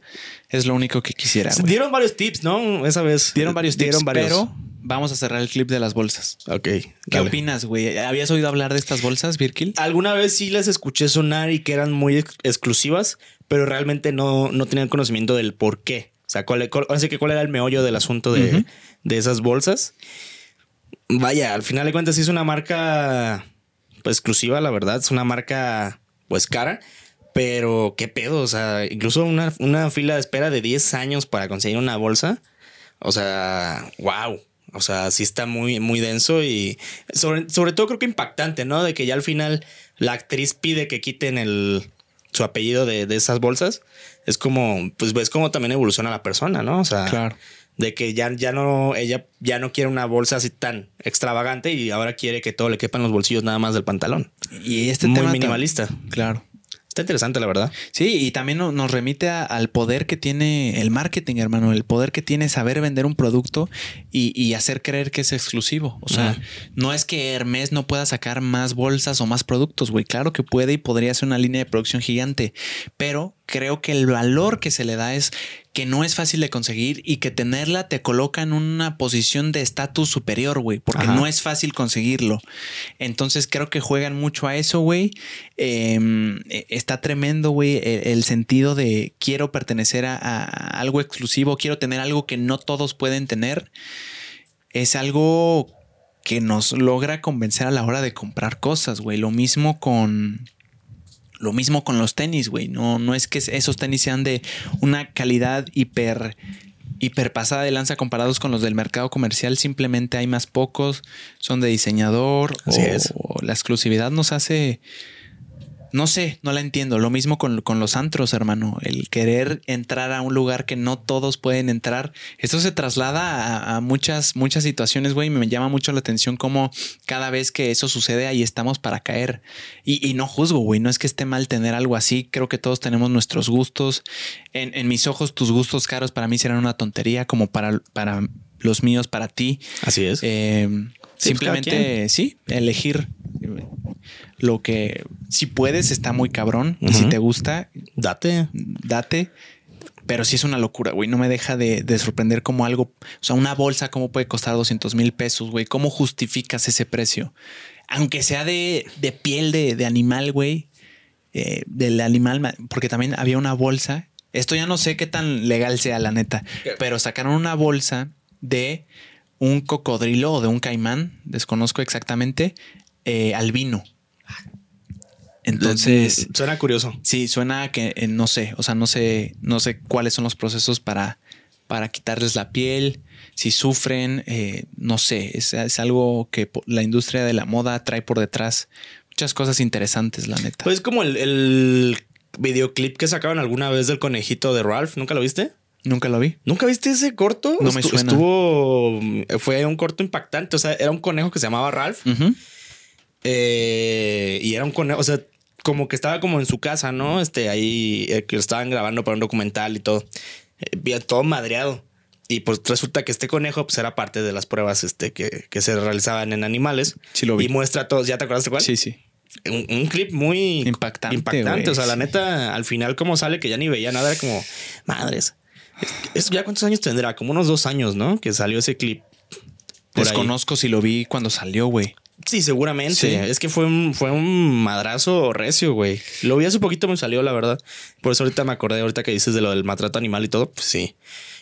Es lo único que quisiera. Dieron varios tips, ¿no? Esa vez. Dieron varios tips, pero vamos a cerrar el clip de las bolsas. Ok. ¿Qué opinas, güey? ¿Habías oído hablar de estas bolsas, Virkil? Alguna vez sí las escuché sonar y que eran muy exclusivas, pero realmente no, no tenían conocimiento del por qué. O sea, cuál, que cuál era el meollo del asunto de, de esas bolsas. Vaya, al final de cuentas sí es una marca pues, exclusiva, la verdad. Es una marca pues cara. Pero qué pedo, o sea, incluso una, fila de espera de 10 años para conseguir una bolsa. O sea, wow. O sea, sí está muy, muy denso y sobre, sobre todo creo que impactante, ¿no? De que ya al final la actriz pide que quiten el, su apellido de, de esas bolsas. Es como, pues ves cómo también evoluciona la persona, ¿no? O sea, Claro. de que ya, ya no, ella ya no quiere una bolsa así tan extravagante y ahora quiere que todo le quepa en los bolsillos nada más del pantalón. Y este Muy tema minimalista. Claro. Está interesante, la verdad. Sí, y también no- nos remite a- al poder que tiene el marketing, hermano, el poder que tiene saber vender un producto y, y hacer creer que es exclusivo. O sea, no es que Hermes no pueda sacar más bolsas o más productos, güey. Claro que puede y podría ser una línea de producción gigante, pero creo que el valor que se le da es que no es fácil de conseguir y que tenerla te coloca en una posición de estatus superior, güey, porque Ajá. no es fácil conseguirlo. Entonces creo que juegan mucho a eso, güey. Eh, está tremendo, güey, el, el sentido de quiero pertenecer a, a algo exclusivo, quiero tener algo que no todos pueden tener. Es algo que nos logra convencer a la hora de comprar cosas, güey. Lo mismo con... Lo mismo con los tenis, güey. No, no es que esos tenis sean de una calidad hiper, hiper pasada de lanza comparados con los del mercado comercial. Simplemente hay más pocos, son de diseñador. Así o, es. o la exclusividad nos hace. No sé, no la entiendo. Lo mismo con, con los antros, hermano. El querer entrar a un lugar que no todos pueden entrar. Esto se traslada a, a muchas, muchas situaciones, güey. y Me llama mucho la atención cómo cada vez que eso sucede, ahí estamos para caer. Y, y no juzgo, güey. No es que esté mal tener algo así. Creo que todos tenemos nuestros gustos. En, en mis ojos, tus gustos caros para mí serán una tontería, como para, para los míos, para ti. Así es. Eh, Sí, pues, simplemente, sí, elegir lo que, si puedes, está muy cabrón. Y si te gusta, Date. date. Pero sí es una locura, güey. No me deja de, de sorprender como algo, o sea, una bolsa, cómo puede costar 200 mil pesos, güey. ¿Cómo justificas ese precio? Aunque sea de, de piel de, de animal, güey. eh, del animal, ma- porque también había una bolsa. Esto ya no sé qué tan legal sea, la neta. Pero sacaron una bolsa de un cocodrilo o de un caimán, desconozco exactamente, eh, albino. Entonces, Suena curioso. Sí, suena que eh, no sé, o sea, no sé, no sé cuáles son los procesos para, para quitarles la piel, si sufren, eh, no sé, es, es algo que la industria de la moda trae por detrás muchas cosas interesantes, la neta. Pues como el, el videoclip que sacaban alguna vez del conejito de Ralph. ¿Nunca lo viste? Nunca lo vi. ¿Nunca viste ese corto? No me suena. Estuvo. Fue un corto impactante. O sea, era un conejo que se llamaba Ralph. Eh, y era un conejo, o sea, como que estaba como en su casa, ¿no? Este, ahí eh, que lo estaban grabando para un documental y todo. Eh, todo madreado. Y pues resulta que este conejo pues era parte de las pruebas este, que, que se realizaban en animales. Sí lo vi. Y muestra todos, ¿ya te acuerdas de cuál? Sí, sí. Un, un clip muy Impactante, Impactante. o sea, la neta, al final, como sale que ya ni veía nada, era como madres. ¿Eso ya cuántos años tendrá? Como unos dos años, ¿no? Que salió ese clip. ahí. Desconozco si lo vi cuando salió, güey. Sí, seguramente. Sí. Es que fue un, fue un madrazo recio, güey. Lo vi hace poquito, me salió, la verdad. Por eso ahorita me acordé, ahorita que dices de lo del maltrato animal y todo. Pues sí.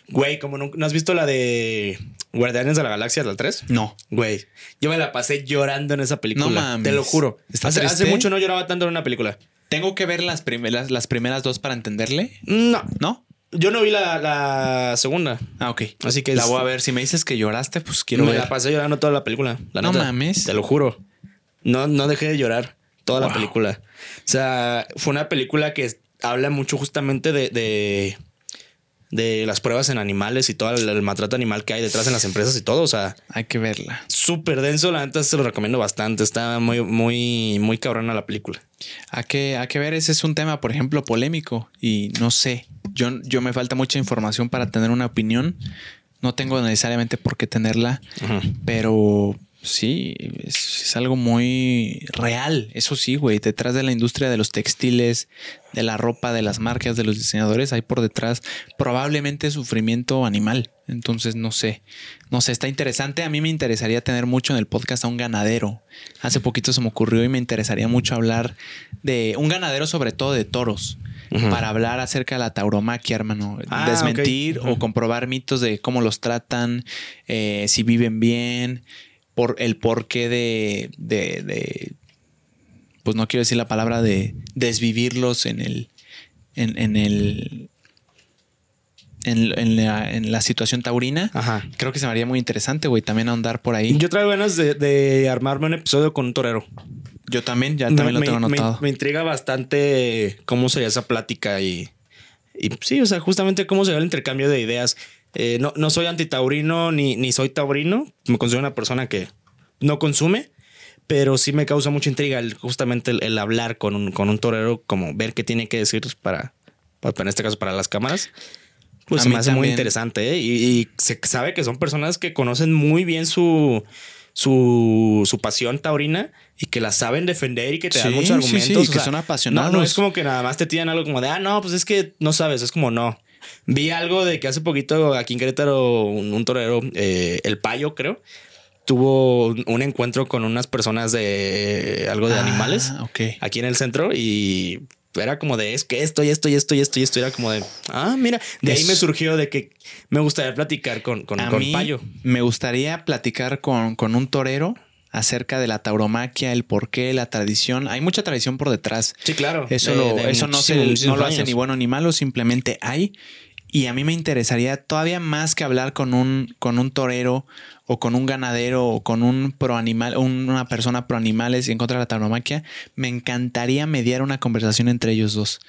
Güey, como no, ¿no has visto la de Guardianes de la Galaxia, la 3? No. Güey, yo me la pasé llorando en esa película. No mames. Te lo juro. ¿Está Hace, hace mucho no lloraba tanto en una película. Tengo que ver las primeras, las primeras dos para entenderle. No, ¿No? Yo no vi la, la segunda. Ah, ok. Así que la es- voy a ver. Si me dices que lloraste, pues quiero me ver. la pasé llorando toda la película. La No neta. mames. Te lo juro. No, no dejé de llorar toda la película. O sea, fue una película que habla mucho justamente de, de, de las pruebas en animales y todo el, el maltrato animal que hay detrás en las empresas y todo. O sea, Hay que verla. súper denso. La neta se lo recomiendo bastante. Está muy, muy, muy cabrona la película. Hay que, hay que ver, ese es un tema, por ejemplo, polémico y no sé, yo, yo me falta mucha información para tener una opinión, no tengo necesariamente por qué tenerla, pero sí, es, es algo muy real, eso sí, güey, detrás de la industria de los textiles, de la ropa, de las marcas, de los diseñadores, hay por detrás probablemente sufrimiento animal, entonces no sé, no sé, está interesante, a mí me interesaría tener mucho en el podcast a un ganadero, hace poquito se me ocurrió y me interesaría mucho hablar de un ganadero sobre todo de toros. Para hablar acerca de la tauromaquia, hermano. Ah, Desmentir o comprobar mitos de cómo los tratan, eh, si viven bien, por el porqué de, de, de- pues no quiero decir la palabra de desvivirlos en el, en, en el, en, la, situación taurina. Ajá. Creo que se me haría muy interesante, güey, también ahondar por ahí. Yo traigo ganas de, armarme un episodio con un torero. Yo también, ya también lo tengo anotado. Me, intriga bastante cómo sería esa plática y, y sí, o sea, justamente cómo sería el intercambio de ideas. Eh, no, no soy antitaurino ni, ni soy taurino. Me considero una persona que no consume, pero sí me causa mucha intriga justamente el, hablar con un, con un torero, como ver qué tiene que decir para, para, en este caso, para las cámaras. Pues se me hace muy interesante ¿eh? y, se sabe que son personas que conocen muy bien su, su, su pasión taurina y que la saben defender y que te dan muchos argumentos. que son apasionados. No, no es como que nada más te tiran algo como de, ah, no, pues es que no sabes, es como no. Vi algo de que hace poquito aquí en Querétaro un, torero, eh, el Payo creo, tuvo un encuentro con unas personas de algo de ah, animales aquí en el centro y era como de es que esto y esto y esto y esto y esto era como de ah mira de ahí me surgió de que me gustaría platicar con con, Payo me gustaría platicar con, con un torero acerca de la tauromaquia, el porqué, la tradición. Hay mucha tradición por detrás. Sí, claro. Eso, eso no, se, no lo hace ni bueno ni malo, simplemente hay. Y a mí me interesaría todavía más que hablar con un, con un torero o con un ganadero o con un pro animal, una persona pro animales y en contra de la tauromaquia, me encantaría mediar una conversación entre ellos dos.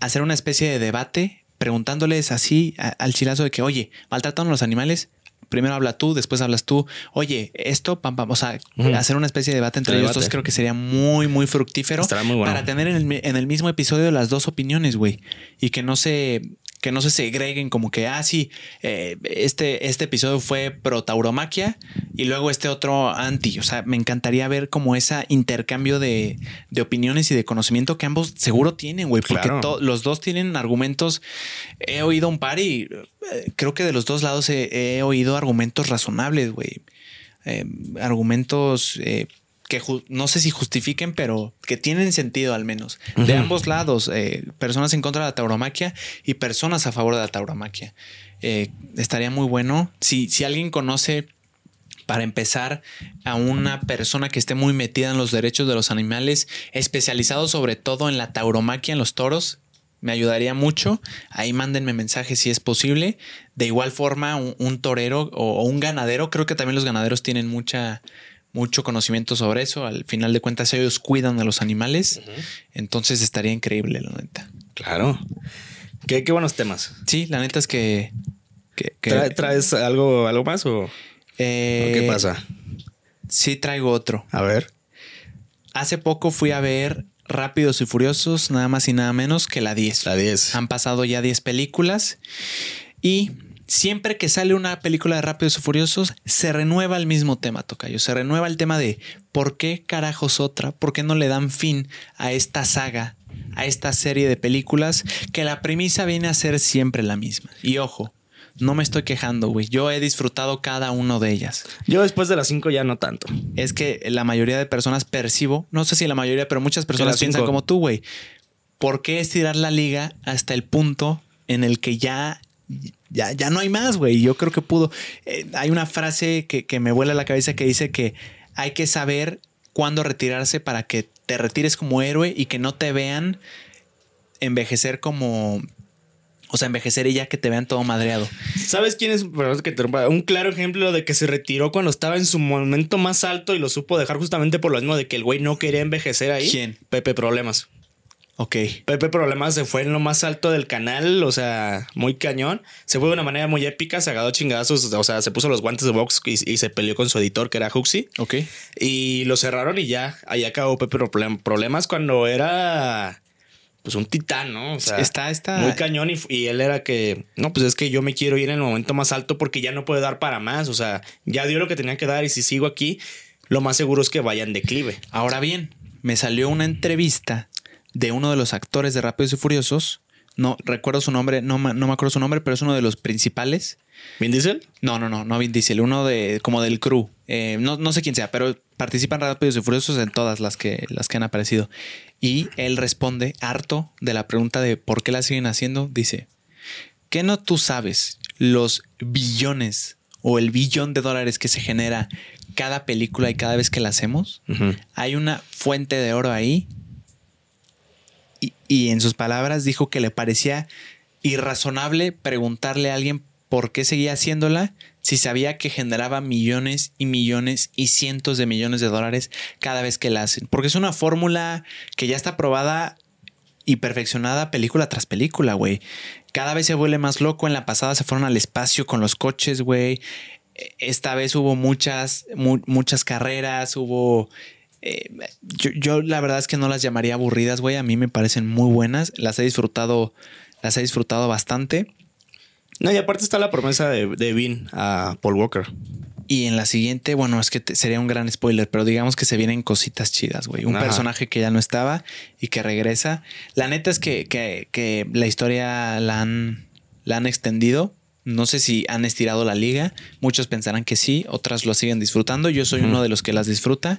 Hacer una especie de debate preguntándoles así al chilazo de que, oye, maltratan a los animales, primero habla tú, después hablas tú. Oye, esto, pam, pam, o sea, hacer una especie de debate entre ellos dos creo que sería muy, muy fructífero para tener en el, en el, mismo episodio las dos opiniones, güey. Y que no se, que no se segreguen como que, ah, sí, eh, este, este episodio fue pro tauromaquia y luego este otro anti. O sea, me encantaría ver como ese intercambio de, opiniones y de conocimiento que ambos seguro tienen, güey, porque los dos tienen argumentos. He oído un par y eh, creo que de los dos lados he, oído argumentos razonables, güey. Eh, argumentos que no sé si justifiquen, pero que tienen sentido al menos. De ambos lados, eh, personas en contra de la tauromaquia y personas a favor de la tauromaquia. Eh, estaría muy bueno. Si, si alguien conoce, para empezar, a una persona que esté muy metida en los derechos de los animales, especializado sobre todo en la tauromaquia, en los toros, me ayudaría mucho. Ahí mándenme mensajes si es posible. De igual forma, un, torero o, un ganadero, creo que también los ganaderos tienen mucha mucho conocimiento sobre eso. Al final de cuentas, ellos cuidan a los animales. Entonces estaría increíble, la neta. Claro. Qué, buenos temas. Sí, la neta es que. ¿Traes algo, algo más o, eh, qué pasa? Sí, traigo otro. A ver. Hace poco fui a ver Rápidos y Furiosos, nada más y nada menos que la 10. La 10. Han pasado ya 10 películas y siempre que sale una película de Rápidos y Furiosos, se renueva el mismo tema, Tocayo. Se renueva el tema de por qué carajos otra, por qué no le dan fin a esta saga, a esta serie de películas, que la premisa viene a ser siempre la misma. Y ojo, no me estoy quejando, güey. Yo he disfrutado cada uno de ellas. Yo después de las cinco ya no tanto. Es que la mayoría de personas percibo, no sé si la mayoría, pero muchas personas piensan como tú, güey. ¿Por qué estirar la liga hasta el punto en el que ya ya, ya no hay más, güey. Yo creo que pudo. Eh, hay una frase que, que me vuela la cabeza que dice que hay que saber cuándo retirarse para que te retires como héroe y que no te vean envejecer como. O sea, envejecer y ya que te vean todo madreado. ¿Sabes quién es? que un claro ejemplo de que se retiró cuando estaba en su momento más alto y lo supo dejar justamente por lo mismo de que el güey no quería envejecer ahí. ¿Quién? Pepe Problemas. Ok. Pepe Problemas se fue en lo más alto del canal, o sea, muy cañón. Se fue de una manera muy épica, se agarró chingazos, o sea, se puso los guantes de box y, se peleó con su editor, que era Huxley. Ok. Y lo cerraron y ya, ahí acabó Pepe Problemas cuando era pues un titán, ¿no? O sea, está, está. Muy cañón y, y, él era que, no, pues es que yo me quiero ir en el momento más alto porque ya no puede dar para más, o sea, ya dio lo que tenía que dar y si sigo aquí, lo más seguro es que vaya en declive. Ahora bien, me salió una entrevista de uno de los actores de Rápidos y Furiosos. No recuerdo su nombre, no, no me acuerdo su nombre, pero es uno de los principales. ¿Vin Diesel? No, no, no, no Vin Diesel, uno de como del crew. Eh, no, no sé quién sea, pero participan Rápidos y Furiosos en todas las que, las que han aparecido. Y él responde, harto de la pregunta de por qué la siguen haciendo, dice, ¿qué no tú sabes los billones o el billón de dólares que se genera cada película y cada vez que la hacemos? Hay una fuente de oro ahí y, en sus palabras dijo que le parecía irrazonable preguntarle a alguien por qué seguía haciéndola si sabía que generaba millones y millones y cientos de millones de dólares cada vez que la hacen. Porque es una fórmula que ya está probada y perfeccionada película tras película, güey. Cada vez se vuelve más loco. En la pasada se fueron al espacio con los coches, güey. Esta vez hubo muchas, muchas carreras, hubo... Eh, yo, yo, la verdad es que no las llamaría aburridas, güey. A mí me parecen muy buenas. Las he disfrutado, las he disfrutado bastante. No, y aparte está la promesa de, de Vin a Paul Walker. Y en la siguiente, bueno, es que sería un gran spoiler, pero digamos que se vienen cositas chidas, güey. Un personaje que ya no estaba y que regresa. La neta es que, que, la historia la han, la han extendido. No sé si han estirado la liga. Muchos pensarán que sí, otras lo siguen disfrutando. Yo soy uno de los que las disfruta.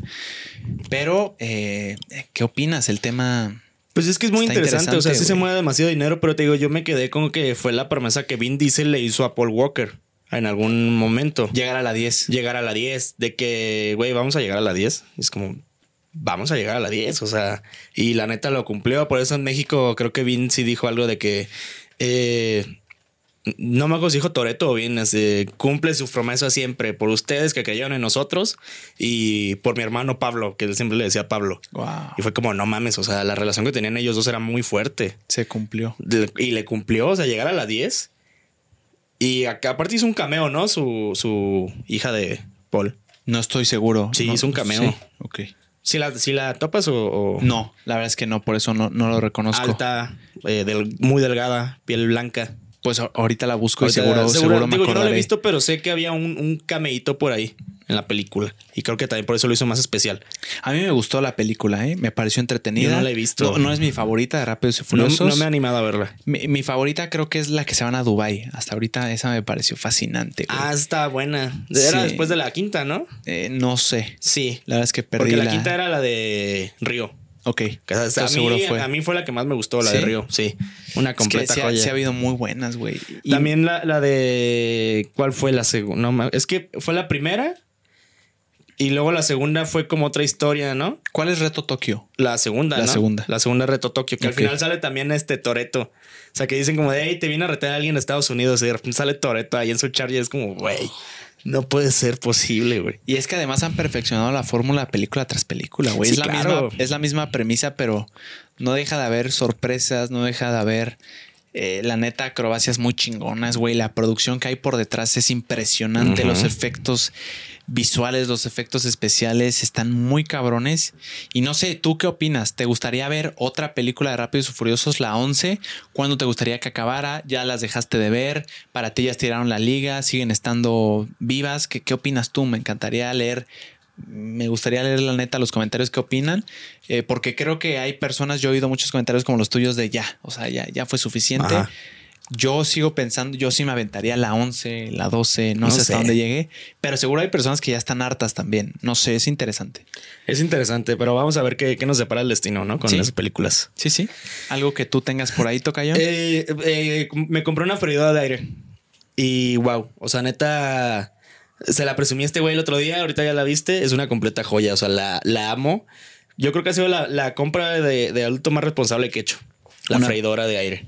Pero, eh, ¿qué opinas? El tema pues es que es muy interesante. O sea, sí se mueve demasiado dinero, pero te digo, yo me quedé con que fue la promesa que Vin Diesel le hizo a Paul Walker en algún momento. Llegar a la 10. Llegar a la 10. De que, güey, vamos a llegar a la 10. Es como, vamos a llegar a la 10. O sea, y la neta lo cumplió. Por eso en México creo que Vin sí dijo algo de que. Eh, no me acuerdo si dijo Toreto o bien, cumple su promesa siempre por ustedes que creyeron en nosotros y por mi hermano Pablo, que él siempre le decía Pablo. Y fue como, no mames, o sea, la relación que tenían ellos dos era muy fuerte. Se cumplió. Y le cumplió, o sea, llegar a la 10. Y acá aparte hizo un cameo, ¿no? Su, su hija de Paul. No estoy seguro. Sí, hizo un cameo. Sí. Ok. Si la, si la topas o, No, la verdad es que no, por eso no, no lo reconozco. Alta, eh, muy delgada, piel blanca. Pues ahorita la busco y seguro, seguro, me digo, Yo no la he visto, pero sé que había un, un cameíto por ahí en la película. Y creo que también por eso lo hizo más especial. A mí me gustó la película, ¿eh? me pareció entretenida. no la he visto. No, es mi favorita de Rápidos y Furiosos. No, me he animado a verla. Mi, favorita creo que es la que se van a Dubai. Hasta ahorita esa me pareció fascinante. Ah, está buena. Era después de la quinta, ¿no? Eh, no sé. Sí. La verdad es que perdí Porque la, quinta era la de Río. Ok. a, mí, seguro fue. a mí fue la que más me gustó, la de Río. Sí. Una completa es que sí Ha, habido muy buenas, güey. También la, la, de. ¿Cuál fue la segunda? No, es que fue la primera y luego la segunda fue como otra historia, ¿no? ¿Cuál es Reto Tokio? La segunda, La segunda. La segunda Reto Tokio, que al final sale también este Toreto. O sea, que dicen como de, hey, te viene a retar a alguien de Estados Unidos y de repente sale Toreto ahí en su charger. Es como, güey, no puede ser posible, güey. Y es que además han perfeccionado la fórmula película tras película, güey. es, la misma, es la misma premisa, pero no deja de haber sorpresas, no deja de haber eh, la neta, acrobacias muy chingonas, güey. La producción que hay por detrás es impresionante. Los efectos visuales, los efectos especiales están muy cabrones. Y no sé, ¿tú qué opinas? ¿Te gustaría ver otra película de Rápidos y Furiosos, la 11? ¿Cuándo te gustaría que acabara? ¿Ya las dejaste de ver? ¿Para ti ya estiraron la liga? ¿Siguen estando vivas? ¿Qué, qué opinas tú? Me encantaría leer me gustaría leer la neta los comentarios que opinan, eh, porque creo que hay personas, yo he oído muchos comentarios como los tuyos de ya, o sea, ya, ya fue suficiente. Yo sigo pensando, yo sí me aventaría la 11, la 12, no, sé, hasta dónde llegué, pero seguro hay personas que ya están hartas también. No sé, es interesante. Es interesante, pero vamos a ver qué, nos separa el destino, ¿no? Con las películas. Sí, sí. Algo que tú tengas por ahí, Tocayo. Eh, eh, me compré una freidora de aire y wow, o sea, neta se la presumí este güey el otro día, ahorita ya la viste, es una completa joya, o sea, la, la amo. Yo creo que ha sido la, compra de, de, adulto más responsable que he hecho. La freidora de aire.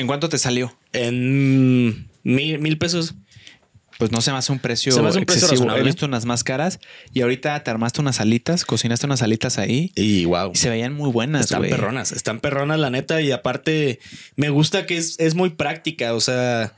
¿En cuánto te salió? En mil, mil pesos. Pues no se me hace un precio, se me hace un precio. He visto unas más caras y ahorita te armaste unas alitas, cocinaste unas alitas ahí. Y wow. Y se veían muy buenas, Están perronas, están perronas la neta y aparte me gusta que es, es muy práctica, o sea,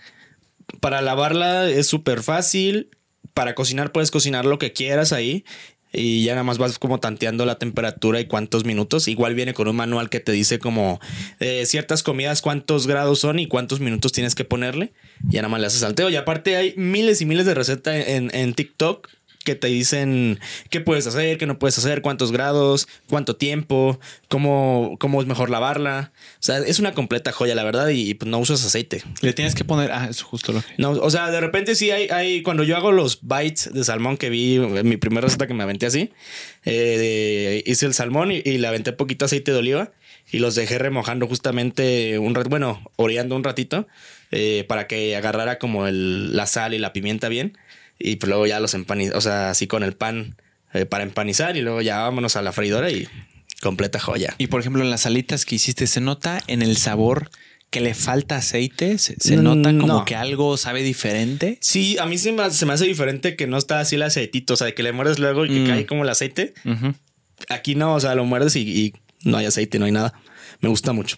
para lavarla es súper fácil. Para cocinar puedes cocinar lo que quieras ahí. Y ya nada más vas como tanteando la temperatura y cuántos minutos. Igual viene con un manual que te dice como eh, ciertas comidas cuántos grados son y cuántos minutos tienes que ponerle. Y ya nada más le haces salteo. Y aparte hay miles y miles de recetas en, en TikTok que te dicen qué puedes hacer, qué no puedes hacer, cuántos grados, cuánto tiempo, cómo, cómo es mejor lavarla. O sea, es una completa joya, la verdad, y pues no usas aceite. Le tienes que poner, ah, eso justo lo que. No, o sea, de repente sí hay, hay, cuando yo hago los bites de salmón que vi, en mi primera receta que me aventé así, eh, hice el salmón y, le aventé poquito aceite de oliva y los dejé remojando justamente un rato, bueno, oreando un ratito eh, para que agarrara como el, la sal y la pimienta bien. Y pues luego ya los empanizar, o sea, así con el pan eh, para empanizar y luego ya vámonos a la freidora y completa joya. Y por ejemplo, en las alitas que hiciste, ¿se nota en el sabor que le falta aceite? ¿Se, nota como que algo sabe diferente? Sí, a mí se me, se me, hace diferente que no está así el aceitito, o sea, que le muerdes luego y que mm. cae como el aceite. Aquí no, o sea, lo muerdes y, no hay aceite, no hay nada. Me gusta mucho.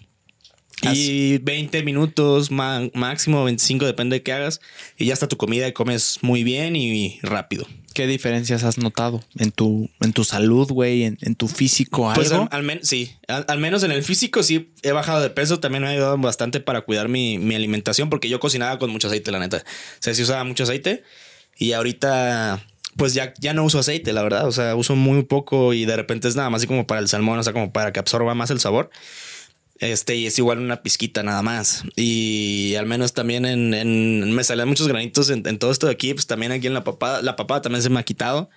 Y 20 minutos máximo, 25, depende de qué hagas. Y ya está tu comida y comes muy bien y rápido. ¿Qué diferencias has notado en tu, en tu salud, güey, en, tu físico? Pues al, menos sí, al, menos en el físico sí he bajado de peso. También me ha ayudado bastante para cuidar mi, alimentación porque yo cocinaba con mucho aceite, la neta. O sea, sí usaba mucho aceite y ahorita pues ya, ya no uso aceite, la verdad. O sea, uso muy poco y de repente es nada más así como para el salmón, o sea, como para que absorba más el sabor. Este, y es igual una pizquita nada más. Y al menos también en, en me salían muchos granitos en, todo esto de aquí. Pues también aquí en la papada, la papada también se me ha quitado.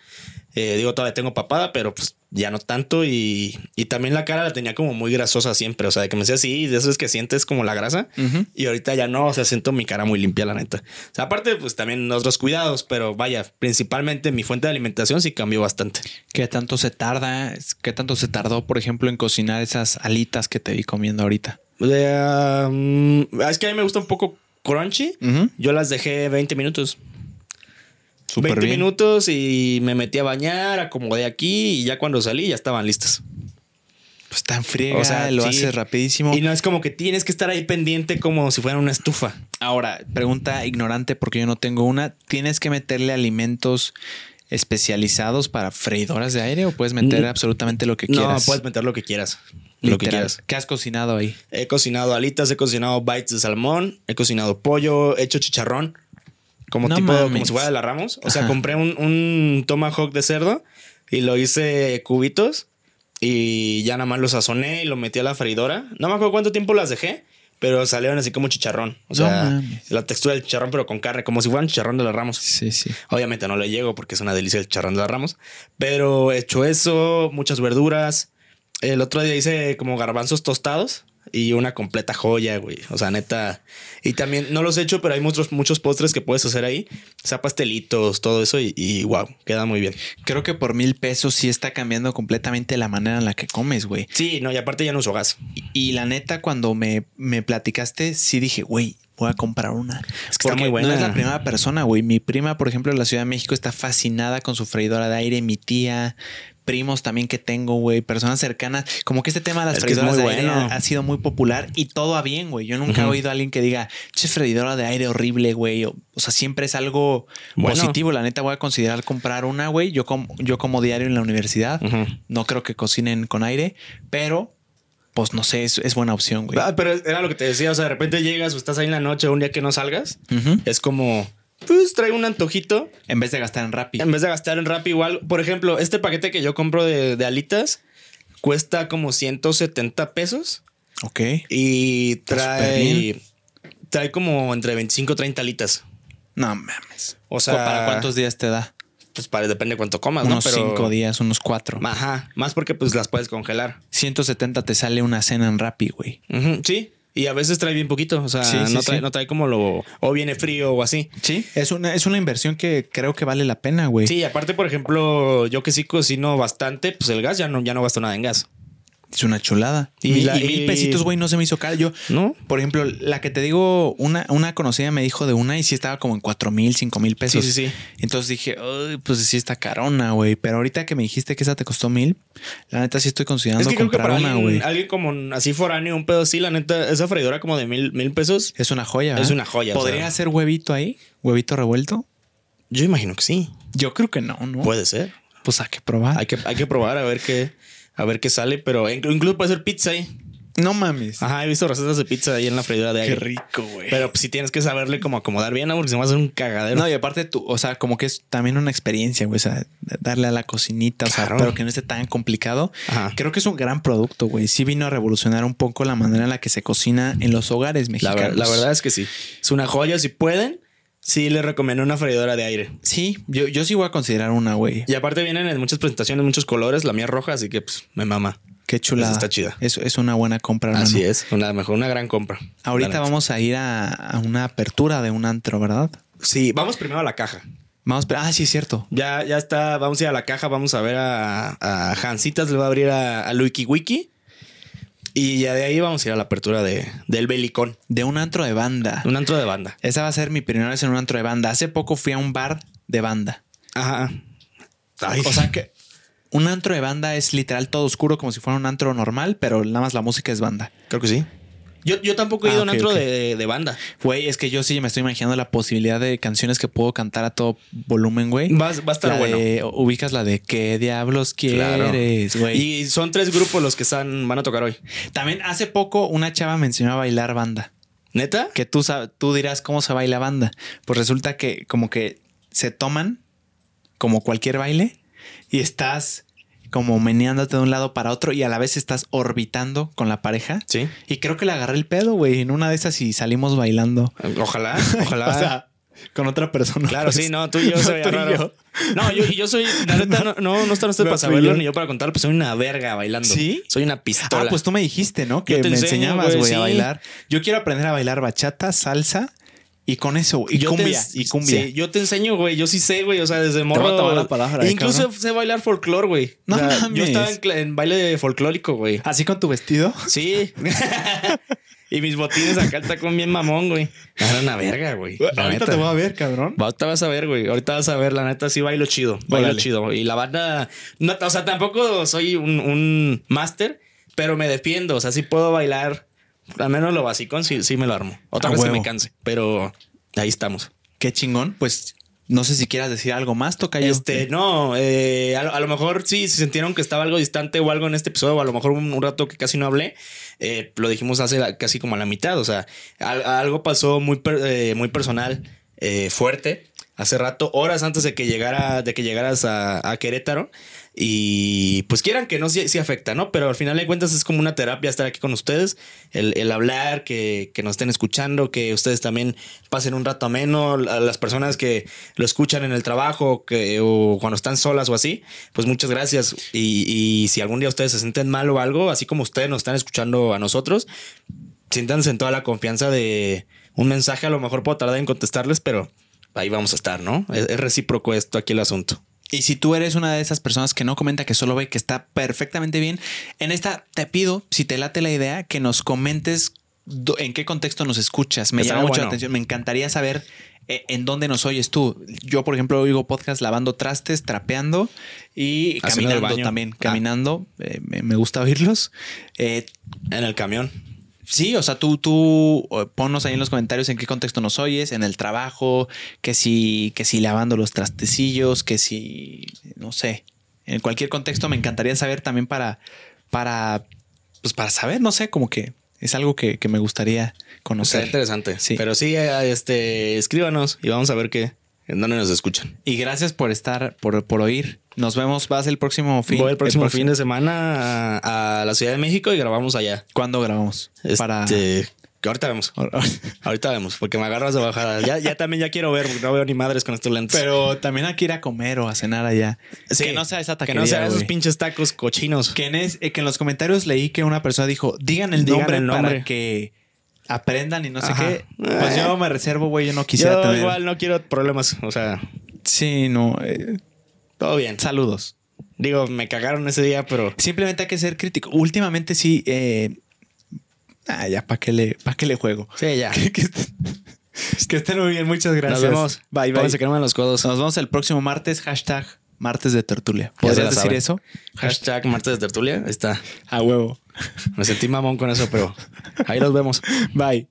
Eh, digo, todavía tengo papada, pero pues ya no tanto. Y, y, también la cara la tenía como muy grasosa siempre. O sea, de que me decía así, de eso es que sientes como la grasa. Y ahorita ya no, o sea, siento mi cara muy limpia, la neta. O sea, aparte, pues también otros cuidados, pero vaya, principalmente mi fuente de alimentación sí cambió bastante. ¿Qué tanto se tarda? ¿Qué tanto se tardó, por ejemplo, en cocinar esas alitas que te vi comiendo ahorita? Um, es que a mí me gusta un poco crunchy. Yo las dejé 20 minutos. 20 minutos y me metí a bañar, acomodé aquí y ya cuando salí ya estaban listas. Pues tan frío, o sea, lo haces rapidísimo. Y no es como que tienes que estar ahí pendiente como si fuera una estufa. Ahora, pregunta ignorante porque yo no tengo una. ¿Tienes que meterle alimentos especializados para freidoras de aire o puedes meter absolutamente lo que quieras? No, puedes meter lo que quieras. Lo que quieras. ¿Qué has cocinado ahí? He cocinado alitas, he cocinado bites de salmón, he cocinado pollo, he hecho chicharrón. Como tipo, como si fuera de la Ramos. O sea, compré un, un tomahawk de cerdo y lo hice cubitos y ya nada más lo sazoné y lo metí a la freidora. No me acuerdo cuánto tiempo las dejé, pero salieron así como chicharrón. O sea, la textura del chicharrón, pero con carne, como si fuera un chicharrón de la Ramos. Sí, sí. Obviamente no le llego porque es una delicia el chicharrón de la Ramos. Pero he hecho eso, muchas verduras. El otro día hice como garbanzos tostados y una completa joya, güey. O sea, neta. Y también, no los he hecho, pero hay muchos, muchos postres que puedes hacer ahí. O sea, pastelitos, todo eso y, wow, queda muy bien. Creo que por mil pesos sí está cambiando completamente la manera en la que comes, güey. Sí, no, y aparte ya no uso gas. Y, la neta, cuando me, me platicaste, sí dije, güey, voy a comprar una. Es que está muy buena. No es la primera persona, güey. Mi prima, por ejemplo, en la Ciudad de México está fascinada con su freidora de aire. Mi tía, primos también que tengo, güey, personas cercanas. Como que este tema de las freidoras de aire ha, sido muy popular y todo va bien, güey. Yo nunca he oído a alguien que diga, che, freidora de aire horrible, güey. O, sea, siempre es algo positivo. La neta, voy a considerar comprar una, güey. Yo como, yo como diario en la universidad. No creo que cocinen con aire, pero pues no sé, es, buena opción, güey. Ah, pero era lo que te decía, o sea, de repente llegas o estás ahí en la noche un día que no salgas, es como, pues trae un antojito. En vez de gastar en Rappi. En vez de gastar en Rappi igual. Por ejemplo, este paquete que yo compro de, alitas cuesta como 170 pesos. Ok. Y trae, trae como entre 25 y 30 alitas. No mames. O sea, ¿para cuántos días te da? Pues para, depende de cuánto comas, unos ¿no? Unos cinco días, unos cuatro. Ajá. Más porque pues las puedes congelar. 170 te sale una cena en Rappi, güey. Sí. Y a veces trae bien poquito, o sea, no, trae, no, trae, como lo... O viene frío o así. Sí, es una, es una inversión que creo que vale la pena, güey. Sí, aparte, por ejemplo, yo que sí cocino bastante, pues el gas ya no, ya no gasto nada en gas. Es una chulada. Y, mil, pesitos, güey, no se me hizo caro. Yo, ¿no? Por ejemplo, la que te digo, una, una conocida me dijo de una y sí estaba como en cuatro mil, cinco mil pesos. Sí, sí, sí. Entonces dije, pues sí está carona, güey. Pero ahorita que me dijiste que esa te costó mil, la neta sí estoy considerando comprar una, güey. Alguien como así foráneo, un pedo así, la neta, esa freidora como de mil, mil pesos. Es una joya. Es una joya. ¿Podría hacer huevito ahí? ¿Huevito revuelto? Yo imagino que sí. Yo creo que no, ¿no? Puede ser. Pues hay que probar. Hay que, hay que probar a ver qué a ver qué sale, pero incluso puede ser pizza ahí. No mames. Ajá, he visto recetas de pizza ahí en la freidora de aire. Qué rico, güey. Pero pues, sí tienes que saberle cómo acomodar bien, ¿no? Porque se va a hacer un cagadero. No, y aparte tú, o sea, como que es también una experiencia, güey. O sea, darle a la cocinita, o sea, pero que no esté tan complicado. Ajá. Creo que es un gran producto, güey. Sí vino a revolucionar un poco la manera en la que se cocina en los hogares mexicanos. La, la verdad es que sí. Es una joya si pueden. Sí, le recomiendo una freidora de aire. Sí, yo, yo sí voy a considerar una, güey. Y aparte vienen en muchas presentaciones, muchos colores. La mía es roja, así que pues me mama. Qué chula. está chida. Es, es una buena compra. Así es, una mejor, una gran compra. Ahorita vamos a ir a, una apertura de un antro, ¿verdad? Sí, vamos primero a la caja. Vamos, ah, sí, es cierto. Ya, ya está, vamos a ir a la caja, vamos a ver a, a Hansitas, le va a abrir a, a Wiki Wiki. Y ya de ahí vamos a ir a la apertura de, del Belicón. De un antro de banda. Un antro de banda. Esa va a ser mi primera vez en un antro de banda. Hace poco fui a un bar de banda. Ajá. O sea que un antro de banda es literal todo oscuro como si fuera un antro normal, pero nada más la música es banda. Creo que sí. Yo, yo tampoco he ido Ah, a un antro ok. de, de banda. Güey, es que yo sí me estoy imaginando la posibilidad de canciones que puedo cantar a todo volumen, güey. Va, va a estar La bueno. de- ubicas la de ¿Qué diablos Claro. quieres, güey? Y son tres grupos los que están, van a tocar hoy. También hace poco una chava me enseñó a bailar banda. ¿Neta? Que tú, tú dirás cómo se baila banda. Pues resulta que como que se toman como cualquier baile y estás como meneándote de un lado para otro y a la vez estás orbitando con la pareja. Sí. Y creo que le agarré el pedo, güey, en una de esas y salimos bailando. Ojalá, ojalá. O sea, con otra persona. Claro, pues. sí, no, tú y yo soy Tú y raro. yo. No, yo, yo soy, la neta, no, no, no están ustedes No, para saberlo yo. ni yo para contarlo, pues soy una verga bailando. ¿Sí? Soy una pistola. Ah, pues tú me dijiste, ¿no? Que me enseño, enseñabas, güey, a bailar. Yo quiero aprender a bailar bachata, salsa y con eso, y Yo te cumbia, y cumbia. Sí, yo te enseño, güey. Yo sí sé, güey. O sea, desde morro. voy a tomar la palabra, eh, Incluso cabrón. sé bailar folclore, güey. No O sea, Yo mames. estaba en, baile folclórico, güey. Así con tu vestido. Sí. y mis botines acá está con bien mamón, güey. Era una verga, güey. La Ahorita neta. te voy a ver, cabrón. Ahorita vas a ver, güey. Ahorita vas a ver, la neta, sí bailo chido. Bailo Órale. chido. Y la banda. No, o sea, tampoco soy un, un máster, pero me defiendo. O sea, sí puedo bailar. Al menos lo básico, sí, sí me lo armo. Otra vez que huevo. me canse. Pero ahí estamos. Qué chingón. Pues no sé si quieras decir algo más, toca yo. Este, no, eh, a, lo, a lo mejor sí, si sintieron que estaba algo distante o algo en este episodio, o a lo mejor un, un rato que casi no hablé, eh, lo dijimos hace la- casi como a la mitad. O sea, al- algo pasó muy, per- eh, muy personal, eh, fuerte, hace rato, horas antes de que llegara, de que llegaras a, a Querétaro. Y pues quieran que no, sí, sí afecta, ¿no? Pero al final de cuentas es como una terapia estar aquí con ustedes, el, el hablar, que, que nos estén escuchando, que ustedes también pasen un rato ameno, a las personas que lo escuchan en el trabajo que, o cuando están solas o así, pues muchas gracias. Y, y si algún día ustedes se sienten mal o algo, así como ustedes nos están escuchando a nosotros, siéntanse en toda la confianza de un mensaje, a lo mejor puedo tardar en contestarles, pero ahí vamos a estar, ¿no? Es, es recíproco esto aquí el asunto. Y si tú eres una de esas personas que no comenta, que solo ve que está perfectamente bien, en esta te pido, si te late la idea, que nos comentes en qué contexto nos escuchas. Me llama mucho la atención. Me encantaría saber eh, en dónde nos oyes tú. Yo, por ejemplo, oigo podcast lavando trastes, trapeando y el caminando también. Ah. Caminando. Eh, me, me gusta oírlos. Eh, En el camión. Sí, o sea, tú, tú eh, ponnos ahí en los comentarios en qué contexto nos oyes, en el trabajo, que si, que si lavando los trastecillos, que si, no sé, en cualquier contexto me encantaría saber también para, para, pues para saber, no sé, como que es algo que, que me gustaría Está conocer. interesante. Sí. Pero sí, eh, este, escríbanos y vamos a ver qué, en dónde nos escuchan. Y gracias por estar, por, por oír. Nos vemos, vas el próximo fin. Voy el próximo fin de semana a, a la Ciudad de México y grabamos allá. ¿Cuándo grabamos? Para... Este, que ahorita vemos. Ahorita vemos, porque me agarras de bajada. Ya, ya también ya quiero ver, porque no veo ni madres con estos lentes. Pero también hay que ir a comer o a cenar allá. Sí, que no sea esa que taquería, no sean esos pinches tacos cochinos. Que en, es- eh, que en los comentarios leí que una persona dijo, digan el Digan nombre, el nombre. para que aprendan y no sé Ajá. qué. Pues yo me reservo, güey, yo no quisiera Yo tener. igual no quiero problemas. O sea, Sí, no. eh, todo bien. saludos. Digo, me cagaron ese día, pero Simplemente hay que ser crítico. Últimamente sí. Eh, ah, ya, ¿para qué, le, pa' qué le juego? sí, ya. que, que estén, que estén muy bien, muchas gracias. Nos vemos. Bye, bye. Me los codos. Nos vemos el próximo martes. Hashtag martes de tertulia. Se ¿Podrías decir eso? Hashtag martes de tertulia. Está. A huevo. Me sentí mamón con eso, pero ahí los vemos. Bye.